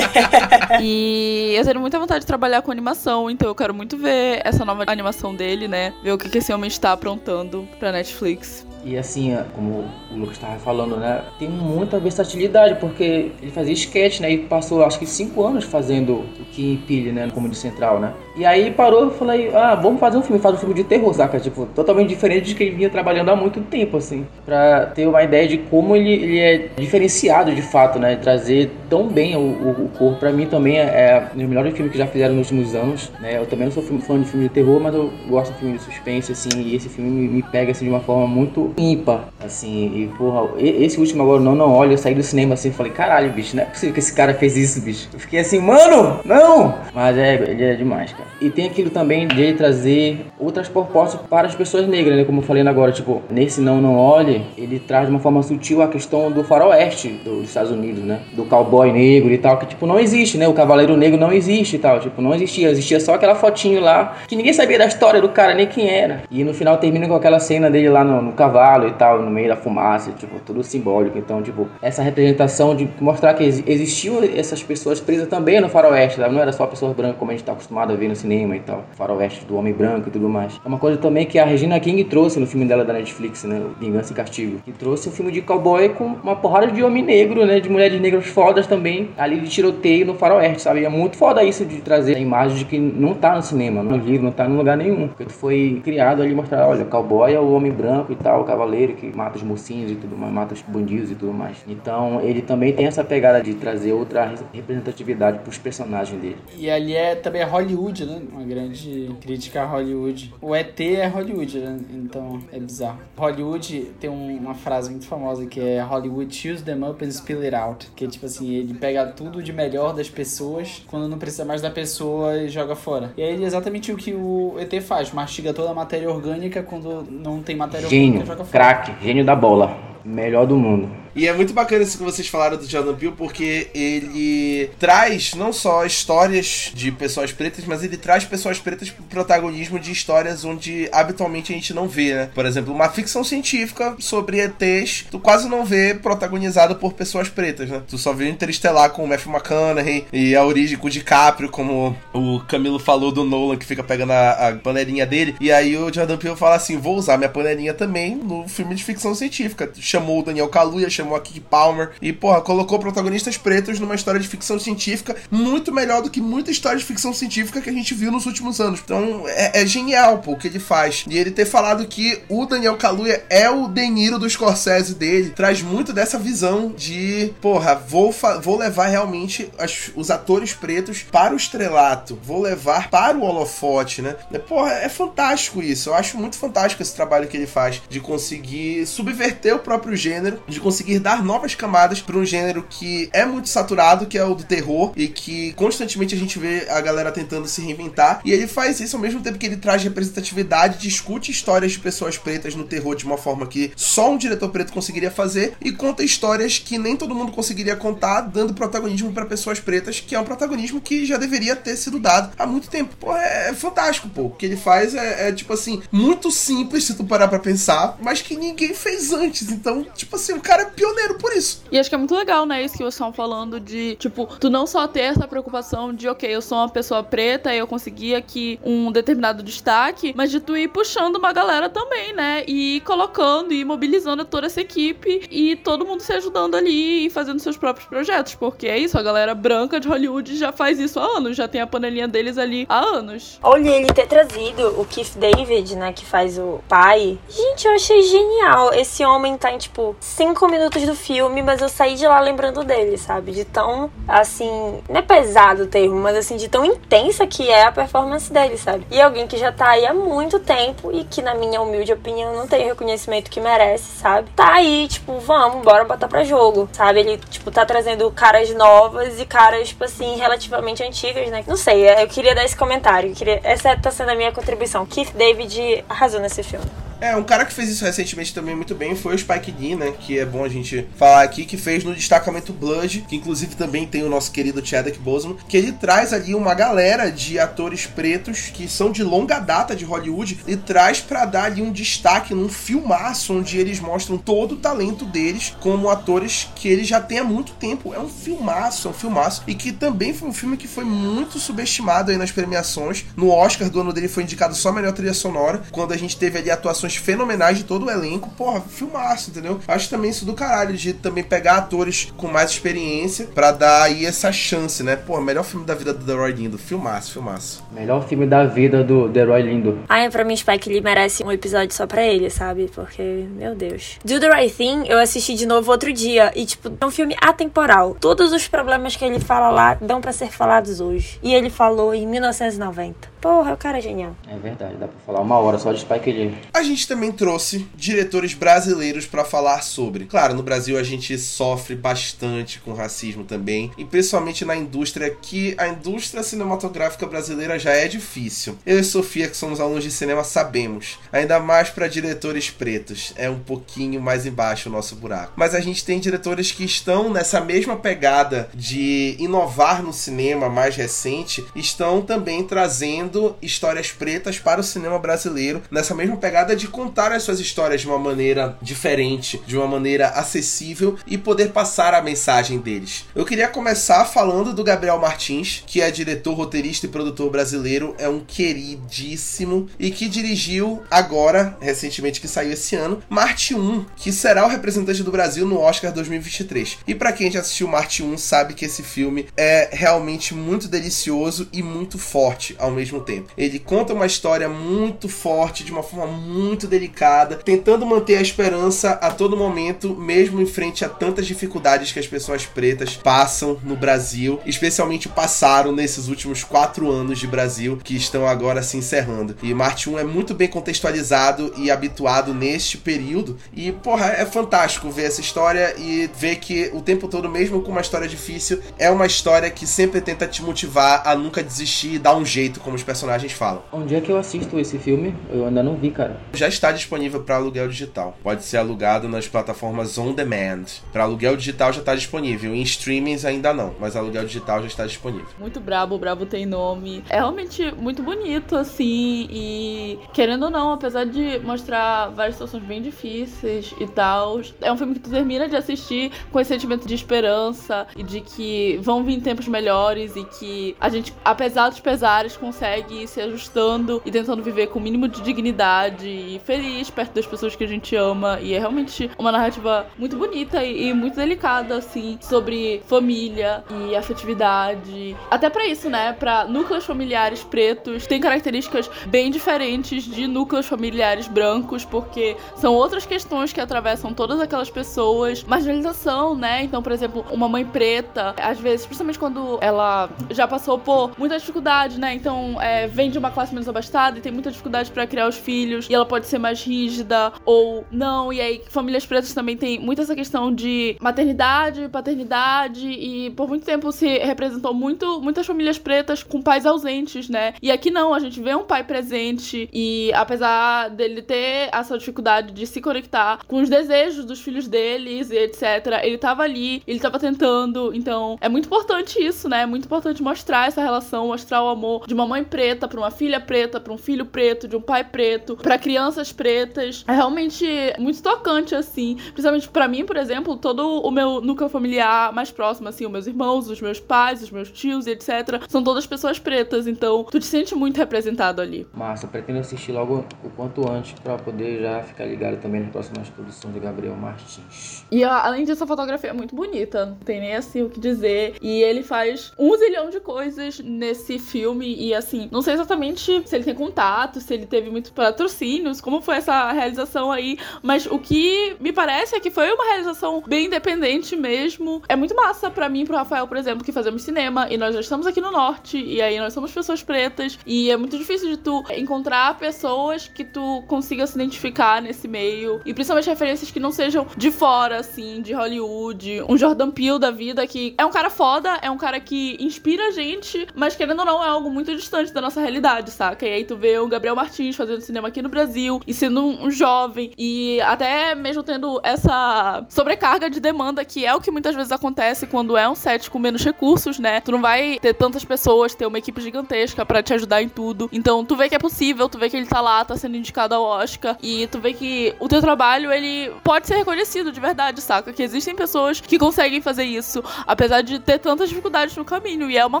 e eu tenho muita vontade de trabalhar com animação, então eu quero muito ver essa nova animação dele, né? Ver o que que esse homem está aprontando pra Netflix. E assim, como o Lucas estava falando, né? Tem muita versatilidade, porque ele fazia sketch, né? E passou acho que cinco anos fazendo o Kim Peele, né? No Comedy Central, né? E aí parou e falei, ah, vamos fazer um filme, faz um filme de terror, saca? Tipo, totalmente diferente de que ele vinha trabalhando há muito tempo, assim. Pra ter uma ideia de como ele, ele é diferenciado de fato, né? Trazer tão bem o, o, o corpo. Pra mim também é, é um dos melhores filmes que já fizeram nos últimos anos, né? Eu também não sou fã de filme de terror, mas eu gosto de filme de suspense, assim. E esse filme me, me pega, assim, de uma forma muito ímpar, assim. E, porra, esse último agora, Não Não Olha, eu saí do cinema, assim, e falei, caralho, bicho, não é possível que esse cara fez isso, bicho. Eu fiquei assim, mano, não! Mas é, ele é demais, cara. E tem aquilo também de ele trazer outras propostas para as pessoas negras, né? Como eu falei agora, tipo, nesse Não Não Olhe, ele traz de uma forma sutil a questão do faroeste dos Estados Unidos, né? Do cowboy negro e tal, que, tipo, não existe, né? O cavaleiro negro não existe e tal, tipo, não existia. Existia só aquela fotinho lá, que ninguém sabia da história do cara, nem quem era. E no final termina com aquela cena dele lá no, no cavalo e tal, no meio da fumaça, tipo, tudo simbólico. Então, tipo, essa representação de mostrar que ex- existiam essas pessoas presas também no faroeste, sabe? Não era só pessoas brancas como a gente tá acostumado a ver no cinema e tal. Faroeste do homem branco e tudo mais. É uma coisa também que a Regina King trouxe no filme dela da Netflix, né? Vingança e Castigo. Que trouxe um filme de cowboy com uma porrada de homem negro, né? De mulheres negras fodas também, ali de tiroteio no faroeste, sabe? É muito foda isso de trazer a imagem de que não tá no cinema, no livro, não tá em lugar nenhum. Porque tu foi criado ali mostrar, olha, cowboy é o homem branco e tal, cavaleiro que mata os mocinhos e tudo mais, mata os bandidos e tudo mais. Então ele também tem essa pegada de trazer outra representatividade pros personagens dele. E ali é também Hollywood, né? Uma grande crítica a Hollywood. O ET é Hollywood, né? Então é bizarro. Hollywood tem um- uma frase muito famosa que é Hollywood chews them up and spill it out. Que é tipo assim, ele pega tudo de melhor das pessoas, quando não precisa mais da pessoa e joga fora. E aí é exatamente o que o ET faz, mastiga toda a matéria orgânica quando não tem matéria Gênio, orgânica joga. Craque, gênio da bola. Melhor do mundo. E é muito bacana isso que vocês falaram do Jordan Peele, porque ele traz não só histórias de pessoas pretas, mas ele traz pessoas pretas pro protagonismo de histórias onde habitualmente a gente não vê, né? Por exemplo, uma ficção científica sobre ETs, tu quase não vê protagonizada por pessoas pretas, né? Tu só vê Interestelar com o Matthew McConaughey e a origem com o DiCaprio, como o Camilo falou do Nolan, que fica pegando a, a panelinha dele. E aí o Jordan Peele fala assim, vou usar minha panelinha também no filme de ficção científica. Chamou o Daniel Kaluuya, chamou a Kiki Palmer e, porra, colocou protagonistas pretos numa história de ficção científica muito melhor do que muita história de ficção científica que a gente viu nos últimos anos. Então é, é genial, pô, o que ele faz. E ele ter falado que o Daniel Kaluuya é o De Niro do Scorsese dele, traz muito dessa visão de, porra, vou, vou levar realmente as, os atores pretos para o estrelato, vou levar para o holofote, né? Porra, é fantástico isso. Eu acho muito fantástico esse trabalho que ele faz de conseguir subverter o próprio gênero, de conseguir dar novas camadas para um gênero que é muito saturado, que é o do terror, e que constantemente a gente vê a galera tentando se reinventar. E ele faz isso ao mesmo tempo que ele traz representatividade, discute histórias de pessoas pretas no terror de uma forma que só um diretor preto conseguiria fazer, e conta histórias que nem todo mundo conseguiria contar, dando protagonismo para pessoas pretas, que é um protagonismo que já deveria ter sido dado há muito tempo. Pô, é, é fantástico, pô. O que ele faz é, é, tipo assim, muito simples se tu parar pra pensar, mas que ninguém fez antes. Então, tipo assim, o cara é pioneiro por isso. E acho que é muito legal, né? Isso que vocês estão falando de, tipo, tu não só ter essa preocupação de, ok, eu sou uma pessoa preta e eu consegui aqui um determinado destaque, mas de tu ir puxando uma galera também, né? E colocando e mobilizando toda essa equipe e todo mundo se ajudando ali e fazendo seus próprios projetos. Porque é isso, a galera branca de Hollywood já faz isso há anos, já tem a panelinha deles ali há anos. Olha, ele ter trazido o Keith David, né, que faz o pai. Gente, eu achei genial. Esse homem tá em, tipo, cinco minutos do filme, mas eu saí de lá lembrando dele, sabe? De tão, assim, não é pesado o termo, mas assim, de tão intensa que é a performance dele, sabe? E alguém que já tá aí há muito tempo e que, na minha humilde opinião, não tem o reconhecimento que merece, sabe? Tá aí, tipo, vamos, bora botar pra jogo, sabe? Ele, tipo, tá trazendo caras novas e caras, tipo assim, relativamente antigas, né? Não sei, eu queria dar esse comentário. Queria... Essa tá sendo a minha contribuição. Keith David arrasou nesse filme. É, um cara que fez isso recentemente também muito bem foi o Spike Lee, né? Que é bom a gente falar aqui, que fez no destacamento Blood, que inclusive também tem o nosso querido Chadwick Boseman, que ele traz ali uma galera de atores pretos que são de longa data de Hollywood e traz para dar ali um destaque num filmaço onde eles mostram todo o talento deles como atores que eles já têm há muito tempo. É um filmaço, é um filmaço. E que também foi um filme que foi muito subestimado aí nas premiações. No Oscar do ano dele foi indicado só melhor trilha sonora, quando a gente teve ali atuações fenomenais de todo o elenco. Porra, filmaço, entendeu? Acho também isso do caralho, de também pegar atores com mais experiência para dar aí essa chance, né? Porra, melhor filme da vida do The Roy Lindo. Filmaço, filmaço. Melhor filme da vida do The Roy Lindo. Ai, pra mim, Spike Lee merece um episódio só pra ele, sabe? Porque, meu Deus. Do The Right Thing, eu assisti de novo outro dia. E, tipo, é um filme atemporal. Todos os problemas que ele fala lá dão para ser falados hoje. E ele falou em 1990. Porra, o cara é genial. É verdade, dá pra falar uma hora só de Spike Lee. A gente também trouxe diretores brasileiros para falar sobre. Claro, no Brasil a gente sofre bastante com racismo também, e principalmente na indústria que a indústria cinematográfica brasileira já é difícil. Eu e Sofia, que somos alunos de cinema, sabemos. Ainda mais para diretores pretos, é um pouquinho mais embaixo o nosso buraco. Mas a gente tem diretores que estão nessa mesma pegada de inovar no cinema mais recente, estão também trazendo histórias pretas para o cinema brasileiro, nessa mesma pegada de contar as suas histórias de uma maneira diferente, de uma maneira acessível e poder passar a mensagem deles. Eu queria começar falando do Gabriel Martins, que é diretor, roteirista e produtor brasileiro, é um queridíssimo e que dirigiu agora, recentemente que saiu esse ano, Marte 1, que será o representante do Brasil no Oscar 2023. E para quem já assistiu Marte 1 sabe que esse filme é realmente muito delicioso e muito forte ao mesmo tempo. Ele conta uma história muito forte, de uma forma muito delicada, tentando manter a esperança a todo momento, mesmo em frente a tantas dificuldades que as pessoas pretas passam no Brasil, especialmente passaram nesses últimos quatro anos de Brasil que estão agora se encerrando. E Marte 1 é muito bem contextualizado e habituado neste período. E, porra, é fantástico ver essa história e ver que o tempo todo, mesmo com uma história difícil, é uma história que sempre tenta te motivar a nunca desistir e dar um jeito como os personagens falam. Onde é que eu assisto esse filme? Eu ainda não vi, cara. Já está disponível para aluguel digital. Pode ser alugado nas plataformas on demand. Para aluguel digital já está disponível. Em streamings ainda não, mas aluguel digital já está disponível. Muito brabo, o brabo tem nome. É realmente muito bonito, assim, e querendo ou não, apesar de mostrar várias situações bem difíceis e tal, é um filme que tu termina de assistir com esse sentimento de esperança e de que vão vir tempos melhores e que a gente, apesar dos pesares, consegue se ajustando e tentando viver com o mínimo de dignidade e feliz perto das pessoas que a gente ama. E é realmente uma narrativa muito bonita e, e muito delicada, assim, sobre família e afetividade. Até para isso, né? Pra núcleos familiares pretos, tem características bem diferentes de núcleos familiares brancos, porque são outras questões que atravessam todas aquelas pessoas. Marginalização, né? Então, por exemplo, uma mãe preta, às vezes, principalmente quando ela já passou por muita dificuldade, né? Então, é, vem de uma classe menos abastada e tem muita dificuldade para criar os filhos, e ela pode ser mais rígida ou não. E aí, famílias pretas também tem muita essa questão de maternidade, paternidade, e por muito tempo se representou muito muitas famílias pretas com pais ausentes, né? E aqui não, a gente vê um pai presente e apesar dele ter essa dificuldade de se conectar com os desejos dos filhos deles e etc, ele tava ali, ele tava tentando. Então, é muito importante isso, né? É muito importante mostrar essa relação, mostrar o amor de uma mãe preta para uma filha preta, para um filho preto, de um pai preto, para crianças pretas. É realmente muito tocante assim, principalmente para mim, por exemplo, todo o meu núcleo familiar mais próximo assim, os meus irmãos, os meus pais, os meus tios, etc, são todas pessoas pretas, então tu te sente muito representado ali. Massa, pretendo assistir logo o quanto antes para poder já ficar ligado também nas próximas produções de Gabriel Martins. E além disso, a fotografia é muito bonita, não tem nem assim o que dizer. E ele faz um zilhão de coisas nesse filme. E assim, não sei exatamente se ele tem contato, se ele teve muitos patrocínios, como foi essa realização aí. Mas o que me parece é que foi uma realização bem independente mesmo. É muito massa para mim e pro Rafael, por exemplo, que fazemos cinema e nós já estamos aqui no norte. E aí nós somos pessoas pretas. E é muito difícil de tu encontrar pessoas que tu consiga se identificar nesse meio. E principalmente referências que não sejam de fora, assim, de Hollywood. Um Jordan Peele da vida que é um cara foda, é um cara que inspira a gente, mas querendo ou não, é algo muito distante da nossa realidade, saca? E aí tu vê o Gabriel Martins fazendo cinema aqui no Brasil e sendo um, jovem e até mesmo tendo essa sobrecarga de demanda que é o que muitas vezes acontece quando é um set com menos recursos, né? Tu não vai ter tantas pessoas, ter uma equipe gigantesca para te ajudar em tudo. Então tu vê que é possível, tu vê que ele tá lá, tá sendo indicado ao Oscar e tu vê que o teu trabalho ele pode ser reconhecido de verdade, saca? Que existem pessoas que conseguem fazer isso, apesar de ter tantas dificuldades no caminho. E é uma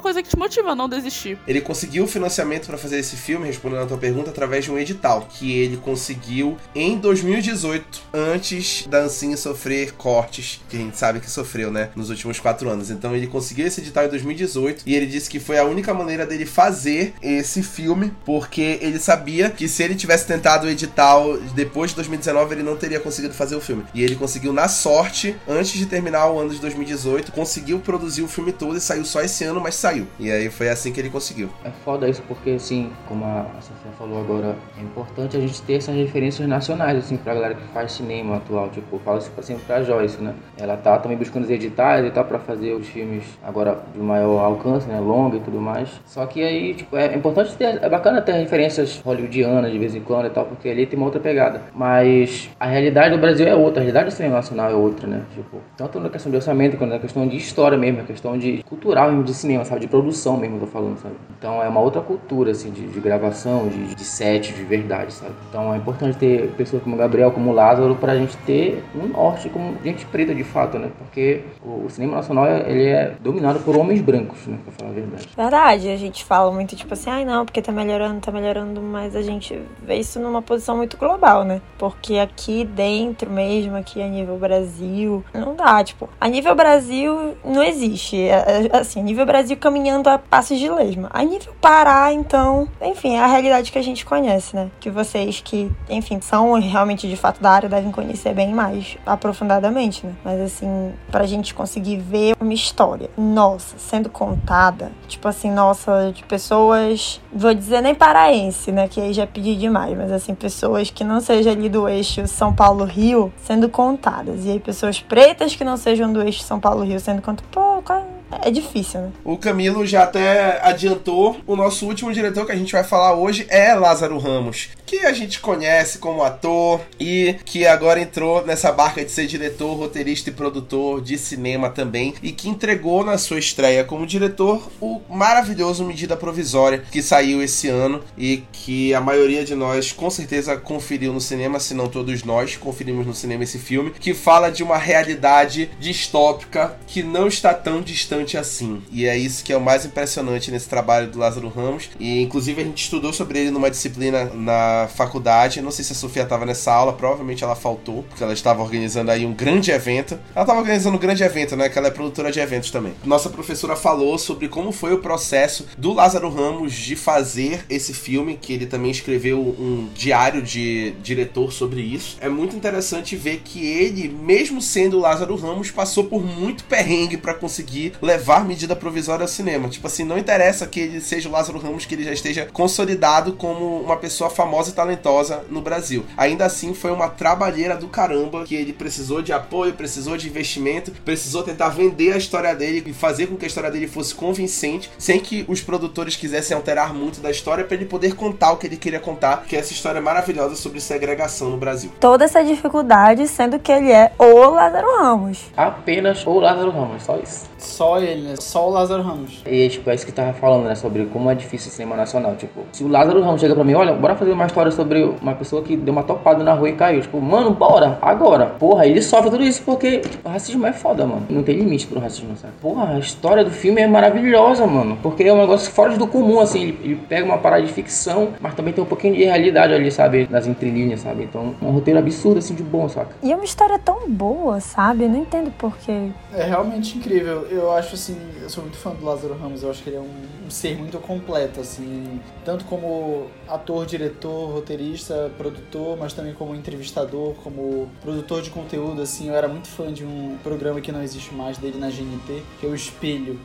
coisa que te motiva a não desistir. Ele conseguiu financiamento para fazer esse filme, respondendo a tua pergunta, através de um edital que ele conseguiu em 2018, antes da Ancine sofrer cortes, que a gente sabe que sofreu, né, nos últimos quatro anos. Então ele conseguiu esse edital em 2018 e ele disse que foi a única maneira dele fazer esse filme, porque ele sabia que se ele tivesse tentado o edital depois de 2019, ele não teria conseguido fazer o filme. E ele conseguiu, na sorte, antes de terminar o ano de 2018, conseguiu produzir o filme todo e saiu só esse ano, mas saiu. E aí foi assim que ele conseguiu. É foda isso porque, assim, como a Sofia falou agora, é importante a gente ter essas referências nacionais, assim, pra galera que faz cinema atual. Tipo, falo isso assim pra Joyce, né? Ela tá também buscando os editais e tal pra fazer os filmes agora de maior alcance, né? Longa e tudo mais. Só que aí, tipo, é importante ter, é bacana ter referências hollywoodianas de vez em quando e tal, porque ali tem uma outra pegada. Mas a realidade do Brasil é outra, a realidade do cinema nacional é outra, né? Tipo, tanto na questão de orçamento quanto na questão de história mesmo, a questão de cultural mesmo de cinema, sabe? De produção mesmo, eu tô falando, sabe? Então é uma outra cultura, assim, de, de gravação, de, de set, de verdade, sabe? Então é importante ter pessoas como Gabriel, como Lázaro, pra gente ter um norte como gente preta de fato, né? Porque o, o cinema nacional, ele é dominado por homens brancos, né? Pra falar a verdade. Verdade, a gente fala muito tipo assim, ai não, porque tá melhorando, tá melhorando, mas a gente vê isso numa posição muito global, né? Porque aqui dentro mesmo, aqui a nível Brasil, não dá, tipo, a nível Brasil não existe. É, é, assim, a nível Brasil caminhando a passos de lesma. A nível Pará, então, enfim, é a realidade que a gente conhece, né? Que vocês que, enfim, são realmente de fato da área devem conhecer bem mais aprofundadamente, né? Mas assim, pra gente conseguir ver uma história, nossa, sendo contada, tipo assim, nossa, de pessoas, vou dizer nem paraense, né? Que aí já pedi demais, mas assim, pessoas que não sejam ali do eixo São Paulo-Rio sendo contadas. E aí, pessoas pretas que não sejam do eixo São Paulo-Rio sendo contadas. Pô, qual é difícil, né? O Camilo já até adiantou. O nosso último diretor que a gente vai falar hoje é Lázaro Ramos, que a gente conhece como ator e que agora entrou nessa barca de ser diretor, roteirista e produtor de cinema também e que entregou na sua estreia como diretor o maravilhoso Medida Provisória que saiu esse ano e que a maioria de nós com certeza conferiu no cinema, se não todos nós conferimos no cinema esse filme, que fala de uma realidade distópica que não está tão distante assim. E é isso que é o mais impressionante nesse trabalho do Lázaro Ramos. E inclusive a gente estudou sobre ele numa disciplina na faculdade. Não sei se a Sofia estava nessa aula, provavelmente ela faltou, porque ela estava organizando aí um grande evento. Ela estava organizando um grande evento, né? Que ela é produtora de eventos também. Nossa professora falou sobre como foi o processo do Lázaro Ramos de fazer esse filme, que ele também escreveu um diário de diretor sobre isso. É muito interessante ver que ele, mesmo sendo o Lázaro Ramos, passou por muito perrengue para conseguir levar medida provisória ao cinema. Tipo assim, não interessa que ele seja o Lázaro Ramos, que ele já esteja consolidado como uma pessoa famosa e talentosa no Brasil. Ainda assim, foi uma trabalheira do caramba que ele precisou de apoio, precisou de investimento, precisou tentar vender a história dele e fazer com que a história dele fosse convincente, sem que os produtores quisessem alterar muito da história para ele poder contar o que ele queria contar, que é essa história maravilhosa sobre segregação no Brasil. Toda essa dificuldade, sendo que ele é o Lázaro Ramos. Apenas o Lázaro Ramos, só isso. Só ele, né? Só o Lázaro Ramos. E tipo, é isso que tava falando, né? Sobre como é difícil o cinema nacional. Tipo, se o Lázaro Ramos chega pra mim, olha, bora fazer uma história sobre uma pessoa que deu uma topada na rua e caiu. Tipo, mano, bora, agora. Porra, ele sofre tudo isso porque o racismo é foda, mano. Não tem limite pro racismo, sabe? Porra, a história do filme é maravilhosa, mano. Porque é um negócio fora do comum, assim. Ele, ele pega uma parada de ficção, mas também tem um pouquinho de realidade ali, sabe? Nas entrelinhas, sabe? Então, é um roteiro absurdo, assim, de bom, saca? E é uma história tão boa, sabe? Eu não entendo porquê. É realmente incrível. Eu acho assim, eu sou muito fã do Lázaro Ramos, eu acho que ele é um, um ser muito completo, assim, tanto como ator, diretor, roteirista, produtor, mas também como entrevistador, como produtor de conteúdo, assim, eu era muito fã de um programa que não existe mais dele na GNT, que é o Espelho.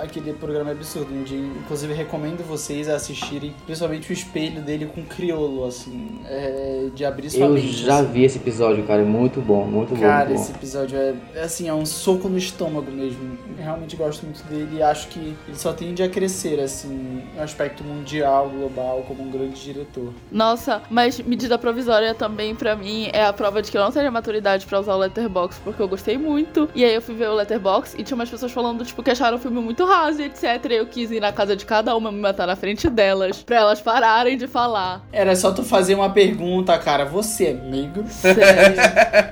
Aquele programa é absurdo, né? inclusive recomendo vocês a assistirem, principalmente o espelho dele com criolo, assim, é, de abrir sua Eu mente. já assim. vi esse episódio, cara. É muito bom, muito bom. Cara, bom. esse episódio é, é assim, é um soco no estômago mesmo. Eu realmente gosto muito dele e acho que ele só tende a crescer, assim, no aspecto mundial, global, como um grande diretor. Nossa, mas medida provisória também, pra mim, é a prova de que eu não teria maturidade pra usar o Letterboxd, porque eu gostei muito. E aí eu fui ver o Letterboxd e tinha umas pessoas falando, tipo, que acharam o filme muito raso e etc. E eu quis ir na casa de cada uma, me matar na frente delas, pra elas pararem de falar. Era só tu fazer uma pergunta, cara, você é negro? Sério.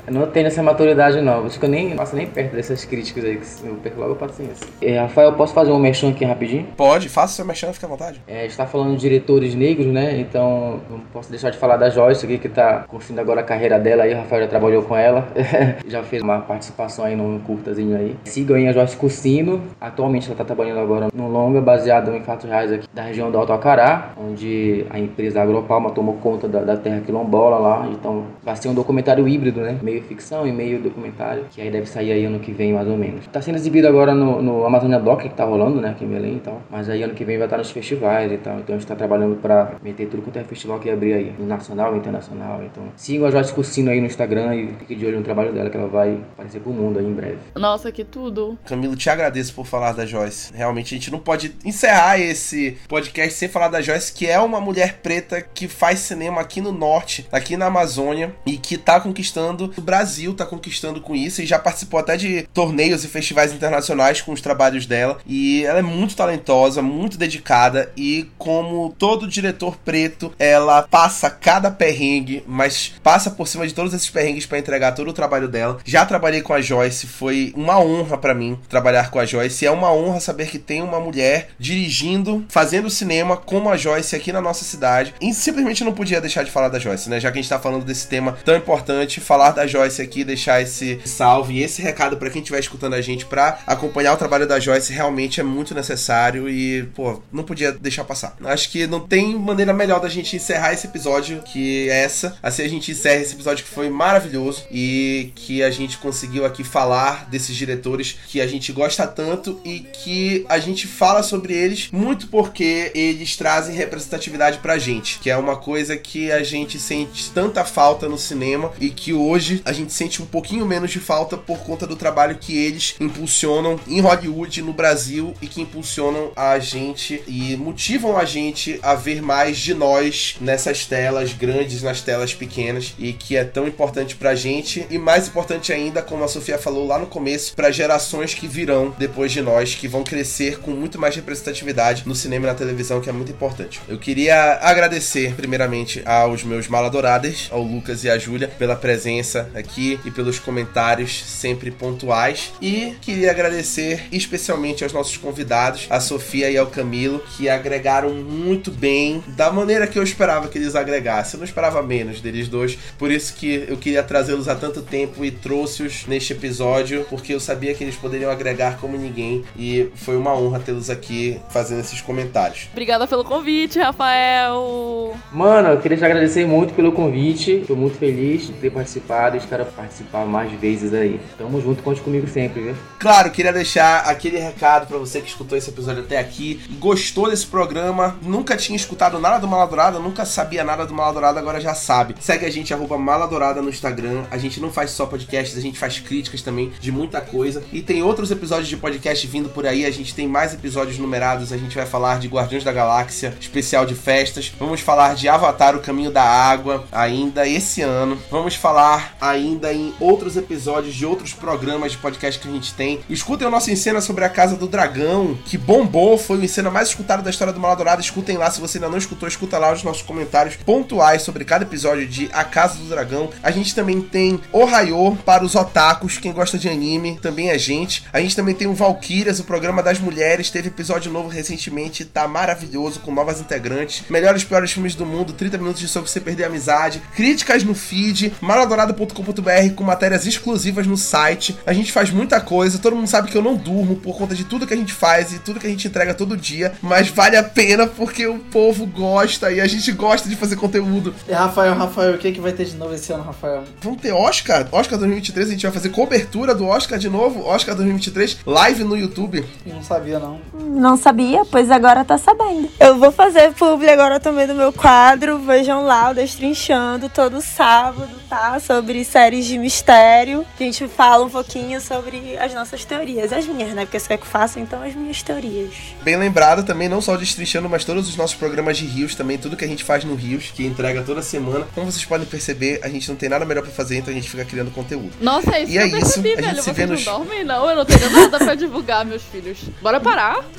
Eu não tenho essa maturidade, não. Acho que eu nem passo nem perto dessas críticas aí, que eu perco logo a paciência. É, Rafael, posso fazer um merchan aqui rapidinho? Pode, faça seu mexendo, fica à vontade. É, a gente tá falando de diretores negros, né? Então, não posso deixar de falar da Joyce aqui, que tá construindo agora a carreira dela aí. O Rafael já trabalhou com ela. já fez uma participação aí num curtazinho aí. Sigam aí a Joyce Cursino. Atualmente ela tá trabalhando agora num longa baseado em fatos reais aqui da região do Alto Acará, onde a empresa Agropalma tomou conta da, da terra quilombola lá. Então, vai ser um documentário híbrido, né? Meio ficção e meio documentário, que aí deve sair aí ano que vem, mais ou menos. Tá sendo exibido agora no, no Amazônia Doc, que tá rolando, né? Aqui em Belém e tal. Mas aí ano que vem vai estar nos festivais e tal. Então a gente tá trabalhando pra meter tudo quanto é festival que abrir aí. Nacional e internacional. Então sigam a Joyce Cursino aí no Instagram e fique de olho no trabalho dela, que ela vai aparecer pro mundo aí em breve. Nossa, que tudo. Camilo, te agradeço por falar da Joyce. Realmente, a gente não pode encerrar esse podcast sem falar da Joyce, que é uma mulher preta que faz cinema aqui no norte, aqui na Amazônia, e que tá conquistando o Brasil, tá conquistando com isso, e já participou até de torneios e festivais internacionais com os trabalhos dela. E ela é muito talentosa, muito dedicada, e como todo diretor preto, ela passa cada perrengue, mas passa por cima de todos esses perrengues para entregar todo o trabalho dela. Já trabalhei com a Joyce, foi uma honra para mim trabalhar com a Joyce. É uma honra saber que tem uma mulher dirigindo, fazendo cinema como a Joyce aqui na nossa cidade. E simplesmente não podia deixar de falar da Joyce, né? Já que a gente tá falando desse tema tão importante, falar da Joyce aqui, deixar esse salve e esse recado para quem estiver escutando a gente para acompanhar o trabalho da Joyce realmente é muito necessário e, pô, não podia deixar passar. Acho que não tem maneira melhor da gente encerrar esse episódio que essa. Assim a gente encerra esse episódio que foi maravilhoso e que a gente conseguiu aqui falar desses diretores que a gente gosta tanto e que a gente fala sobre eles muito porque eles trazem representatividade pra gente, que é uma coisa que a gente sente tanta falta no cinema e que hoje a gente sente um pouquinho menos de falta por conta do trabalho que eles impulsionam em Hollywood, no Brasil e que impulsionam a gente e motivam a gente a ver mais de nós nessas telas grandes, nas telas pequenas e que é tão importante pra gente e mais importante ainda, como a Sofia falou lá no começo, para gerações que virão depois de nós, que vão crescer com muito mais representatividade no cinema e na televisão, que é muito importante. Eu queria agradecer primeiramente aos meus maladoradas, ao Lucas e à Júlia, pela presença aqui e pelos comentários sempre pontuais e queria agradecer especialmente aos nossos convidados, a Sofia e ao Camilo, que agregaram muito bem da maneira que eu esperava que eles agregassem. Eu não esperava menos deles dois, por isso que eu queria trazê-los há tanto tempo e trouxe-os neste episódio, porque eu sabia que eles poderiam agregar como ninguém e foi uma honra tê-los aqui fazendo esses comentários. Obrigada pelo convite, Rafael. Mano, eu queria te agradecer muito pelo convite. Tô muito feliz de ter participado e espero participar mais vezes aí. Tamo junto, conte comigo sempre, viu? Claro, queria deixar aquele recado para você que escutou esse episódio até aqui, gostou desse programa, nunca tinha escutado nada do Maladourada, nunca sabia nada do Maladourada, agora já sabe. Segue a gente, arroba Maladourada no Instagram. A gente não faz só podcasts, a gente faz críticas também de muita coisa. E tem outros episódios de podcast vindo por aí, a gente tem mais episódios numerados, a gente vai falar de Guardiões da Galáxia, especial de festas. Vamos falar de Avatar, o Caminho da Água, ainda esse ano. Vamos falar ainda em outros episódios de outros programas de podcast que a gente tem. Escutem o nosso Encena sobre a Casa do Dragão, que bombou, foi o Encena mais escutado da história do Maladourado. Escutem lá, se você ainda não escutou, escuta lá os nossos comentários pontuais sobre cada episódio de A Casa do Dragão. A gente também tem O Raio para os otakus, quem gosta de anime, também é gente. A gente também tem o Valkyrias, o programa das mulheres, teve episódio novo recentemente, tá maravilhoso, com novas integrantes. Melhores e piores filmes do mundo, 30 minutos de sobre você perder a amizade. Críticas no feed, maladourado.com.br com matérias exclusivas no site. A gente faz muita coisa, todo mundo sabe que eu não durmo por conta de tudo que a gente faz e tudo que a gente entrega todo dia, mas vale a pena porque o povo gosta e a gente gosta de fazer conteúdo. E Rafael, Rafael, o que, que vai ter de novo esse ano, Rafael? Vamos ter Oscar, Oscar 2023, a gente vai fazer cobertura do Oscar de novo, Oscar 2023, live no YouTube. Eu não sabia, não. Não sabia? Pois agora tá sabendo. Eu vou fazer publi agora também do meu quadro. Vejam lá, o Destrinchando, todo sábado, tá? Sobre séries de mistério. A gente fala um pouquinho sobre as nossas teorias. As minhas, né? Porque você quer que eu faça, então as minhas teorias. Bem lembrado também, não só o Destrinchando, mas todos os nossos programas de Rios também, tudo que a gente faz no Rios, que entrega toda semana. Como vocês podem perceber, a gente não tem nada melhor pra fazer, então a gente fica criando conteúdo. Nossa, é isso E que é eu isso, percebi, a gente velho. se vê Vocês nos- não dormem, não. Eu não tenho nada pra divulgar, meus filhos. Bora parar.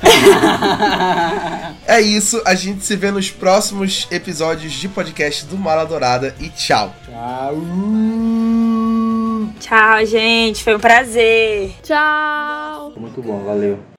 É isso, a gente se vê nos próximos episódios de podcast do Mala Dourada e tchau. Tchau. Tchau, gente. Foi um prazer. Tchau. Muito bom, valeu.